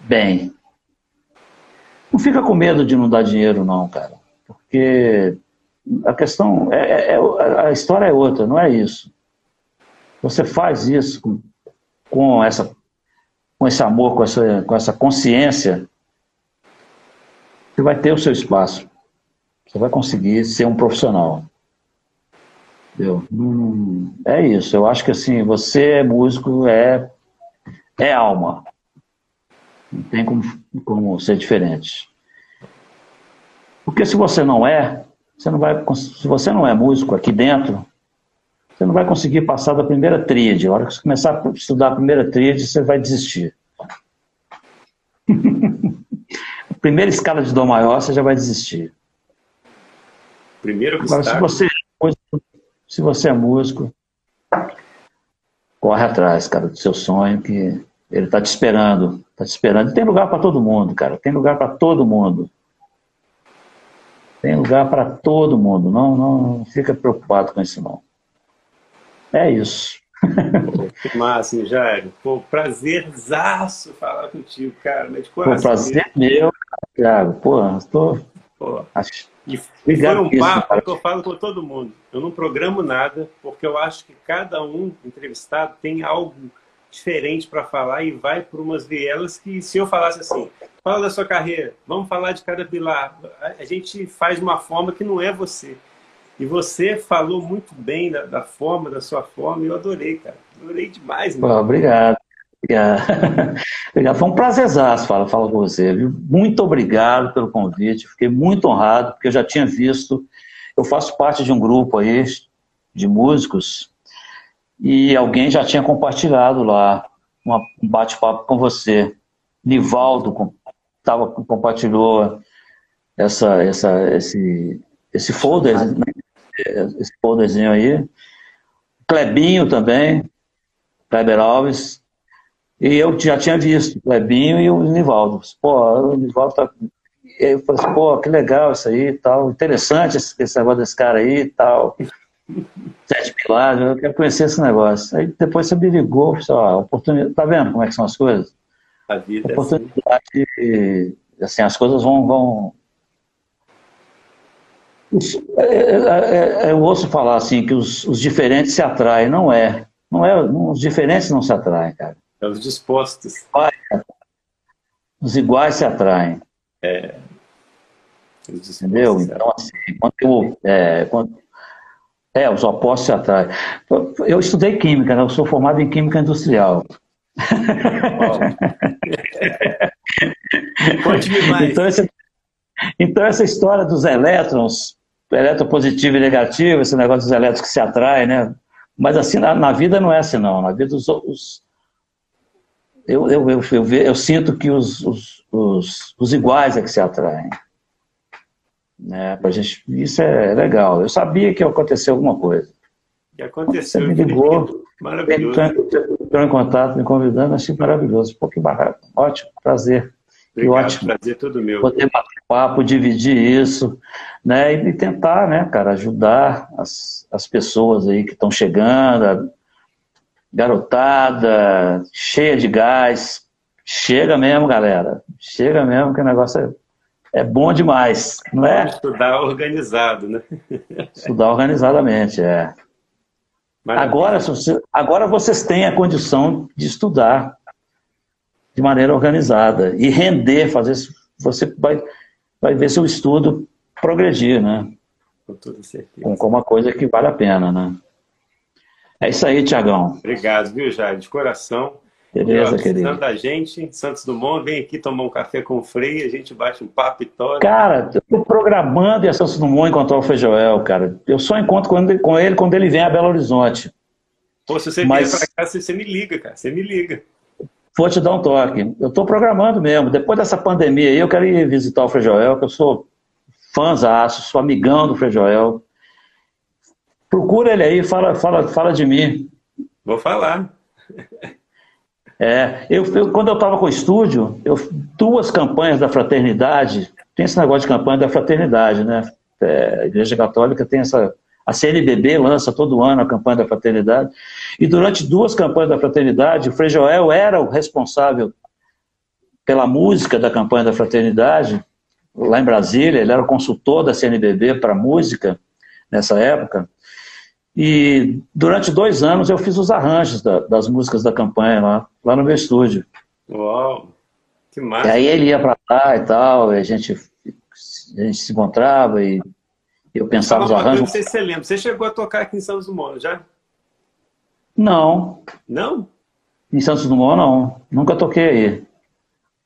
bem. Não fica com medo de não dar dinheiro, não, cara. Porque a questão, é, é, é a história é outra, não é isso. Você faz isso com, com, essa, com esse amor, com essa, com essa consciência, você vai ter o seu espaço. Você vai conseguir ser um profissional. Entendeu? É isso. Eu acho que assim, você é músico, é, é alma. Não tem como, como ser diferente. Porque se você não é, você não vai, se você não é músico aqui dentro, você não vai conseguir passar da primeira tríade. A hora que você começar a estudar a primeira tríade, você vai desistir. [laughs] primeira escala de Dó maior, você já vai desistir. Primeiro Agora, se você, é se você é músico, corre atrás, cara, do seu sonho, que ele está te esperando. Está te esperando. E tem lugar para todo mundo, cara. Tem lugar para todo mundo. Tem lugar para todo mundo. Não, não fica preocupado com isso, não. É isso. Que massa, Jair. Pô, prazerzaço falar contigo, cara. Mas de coração. Pô, prazer meu, Thiago. Pô, estou... Pô. Acho... E foi um papo que eu falo com todo mundo. Eu não programo nada, porque eu acho que cada um entrevistado tem algo diferente para falar e vai por umas vielas que se eu falasse assim, fala da sua carreira, vamos falar de cada pilar, a gente faz uma forma que não é você. E você falou muito bem da, da forma, da sua forma, e eu adorei, cara. Adorei demais. Obrigado. Obrigado. [laughs] obrigado. Foi um prazerzaço falar, falar com você. Viu? Muito obrigado pelo convite. Fiquei muito honrado, porque eu já tinha visto. Eu faço parte de um grupo aí de músicos e alguém já tinha compartilhado lá uma, um bate-papo com você. Nivaldo tava, compartilhou essa, essa, esse, esse folder, né? esse folderzinho aí. Clebinho também, Kleber Alves. E eu já tinha visto o Clebinho e o Nivaldo. Pô, o Nivaldo tá. E eu falei assim, pô, que legal isso aí e tal. Interessante esse, esse negócio desse cara aí e tal. [laughs] Sete pilares, eu quero conhecer esse negócio. Aí depois você me ligou, só, oportunidade, tá vendo como é que são as coisas? A vida oportunidade, é assim. assim, as coisas vão, vão... É, é, eu ouço falar assim que os, os, diferentes se atraem, não é. Não é, os diferentes não se atraem, cara. É os dispostos. Os iguais se atraem. É. Entendeu? Então, assim, quando eu, é, quando, é, os opostos se atraem. Eu estudei química, né? eu sou formado em química industrial. [laughs] Conte-me mais. Então essa, então, essa história dos elétrons, eletropositivo e negativo, esse negócio dos elétrons que se atraem, né? Mas assim, na, na vida não é assim, não. Na vida, os, os eu, eu, eu, eu, eu, sinto que os, os, os, os iguais é que se atraem. Né? Pra gente, isso é legal. Eu sabia que ia acontecer alguma coisa. E aconteceu. Você me ligou, maravilhoso. entrou em contato, me convidando, achei maravilhoso. Pô, que barato. Ótimo, prazer. Obrigado, que ótimo. prazer todo meu. Poder bater papo, dividir isso, né? E tentar, né, cara, ajudar as, as pessoas aí que estão chegando, a garotada, cheia de gás. Chega mesmo, galera. Chega mesmo que o negócio é é bom demais, não é? Estudar organizado, né? [laughs] Estudar organizadamente, é. Agora, agora vocês têm a condição de estudar de maneira organizada e render, fazer. Você vai, vai ver seu estudo progredir, né? Com toda certeza. Com, com uma coisa que vale a pena, né? É isso aí, Tiagão. Obrigado, viu, Jair? De coração. Beleza, querido. da gente, Santos Dumont, vem aqui tomar um café com o Frei, a gente bate um papo e toda. Cara, eu tô programando a Santos Dumont encontrar o Fejoel, cara. Eu só encontro com ele quando ele vem a Belo Horizonte. Pô, se você Mas... vier pra cá, você me liga, cara, você me liga. Vou te dar um toque. Eu tô programando mesmo. Depois dessa pandemia aí, eu quero ir visitar o Fejoel, que eu sou fãzaço, sou amigão do Fejoel. Procura ele aí, fala, fala, fala de mim. Vou falar. É, eu, eu quando eu estava com o estúdio, eu, duas campanhas da fraternidade, tem esse negócio de campanha da fraternidade, né? É, a Igreja Católica tem essa. A CNBB lança todo ano a campanha da fraternidade. E durante duas campanhas da fraternidade, o Frei Joel era o responsável pela música da campanha da fraternidade, lá em Brasília, ele era o consultor da CNBB para música nessa época. E durante dois anos eu fiz os arranjos da, das músicas da campanha lá, lá no meu estúdio. Uau! Que massa! E aí ele ia para lá e tal, e a gente, a gente se encontrava e eu pensava os arranjos. Não sei se você lembra, você chegou a tocar aqui em Santos Dumont, já? Não. Não? Em Santos Dumont, não. Nunca toquei aí.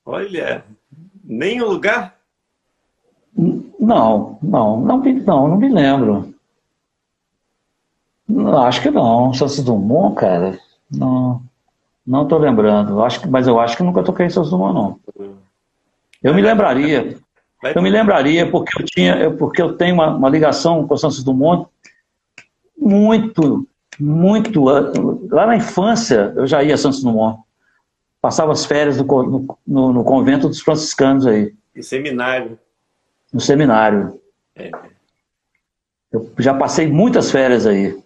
Olha, nem o lugar? Não, não, não, não, não me lembro. Não, acho que não. Santos Dumont, cara, não, não estou lembrando. Acho que, mas eu acho que nunca toquei em Santos Dumont, não. Eu me lembraria. Eu me lembraria porque eu tinha, porque eu tenho uma, uma ligação com o Santos Dumont muito, muito. Lá na infância eu já ia a Santos Dumont. Passava as férias no, no, no convento dos franciscanos aí. No seminário. No seminário. É. Eu já passei muitas férias aí.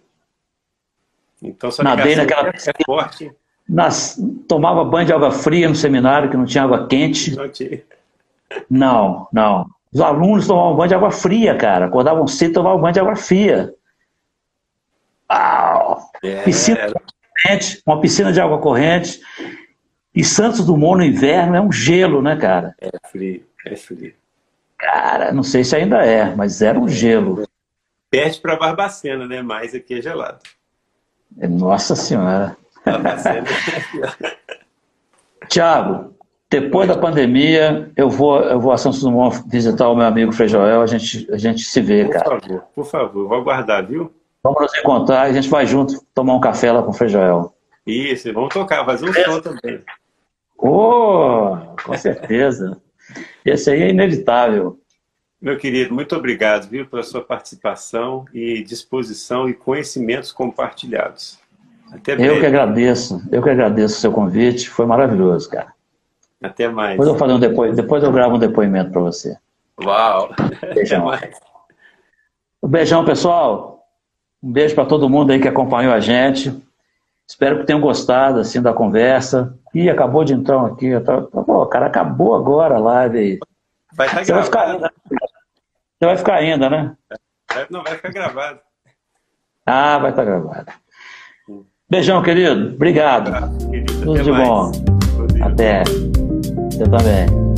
Então, sua Nadei naquela é forte. Nas, tomava banho de água fria no seminário, que não tinha água quente. Não tinha. Não, não. Os alunos tomavam banho de água fria, cara. Acordavam cedo e tomavam banho de água fria. É. Piscina corrente, uma piscina de água corrente. E Santos Dumont no inverno é um gelo, né, cara? É frio, é frio. Cara, não sei se ainda é, mas era um gelo. Perde para Barbacena, né? Mas aqui é gelado. Nossa Senhora. [laughs] Tiago, depois da pandemia, eu vou, eu vou a São Dumont visitar o meu amigo Frei Joel, a gente, a gente se vê, por cara. Por favor, por favor, vou aguardar, viu? Vamos nos encontrar e a gente vai junto tomar um café lá com o Frei Joel. Isso, vamos tocar, fazer um show também. Oh, com certeza. Esse aí é inevitável. Meu querido, muito obrigado, viu, pela sua participação e disposição e conhecimentos compartilhados. Até breve. Eu que agradeço, eu que agradeço o seu convite, foi maravilhoso, cara. Até mais. Depois eu, fazer um depois, depois eu gravo um depoimento para você. Uau! Beijão. Um beijão, pessoal. Um beijo para todo mundo aí que acompanhou a gente. Espero que tenham gostado assim da conversa. Ih, acabou de entrar aqui. Pô, cara, acabou agora a live aí. Vai estar tá Você vai ficar. Você vai ficar ainda, né? Não, vai ficar gravado. Ah, vai estar tá gravado. Beijão, querido. Obrigado. Tudo de mais. bom. Até. Você também.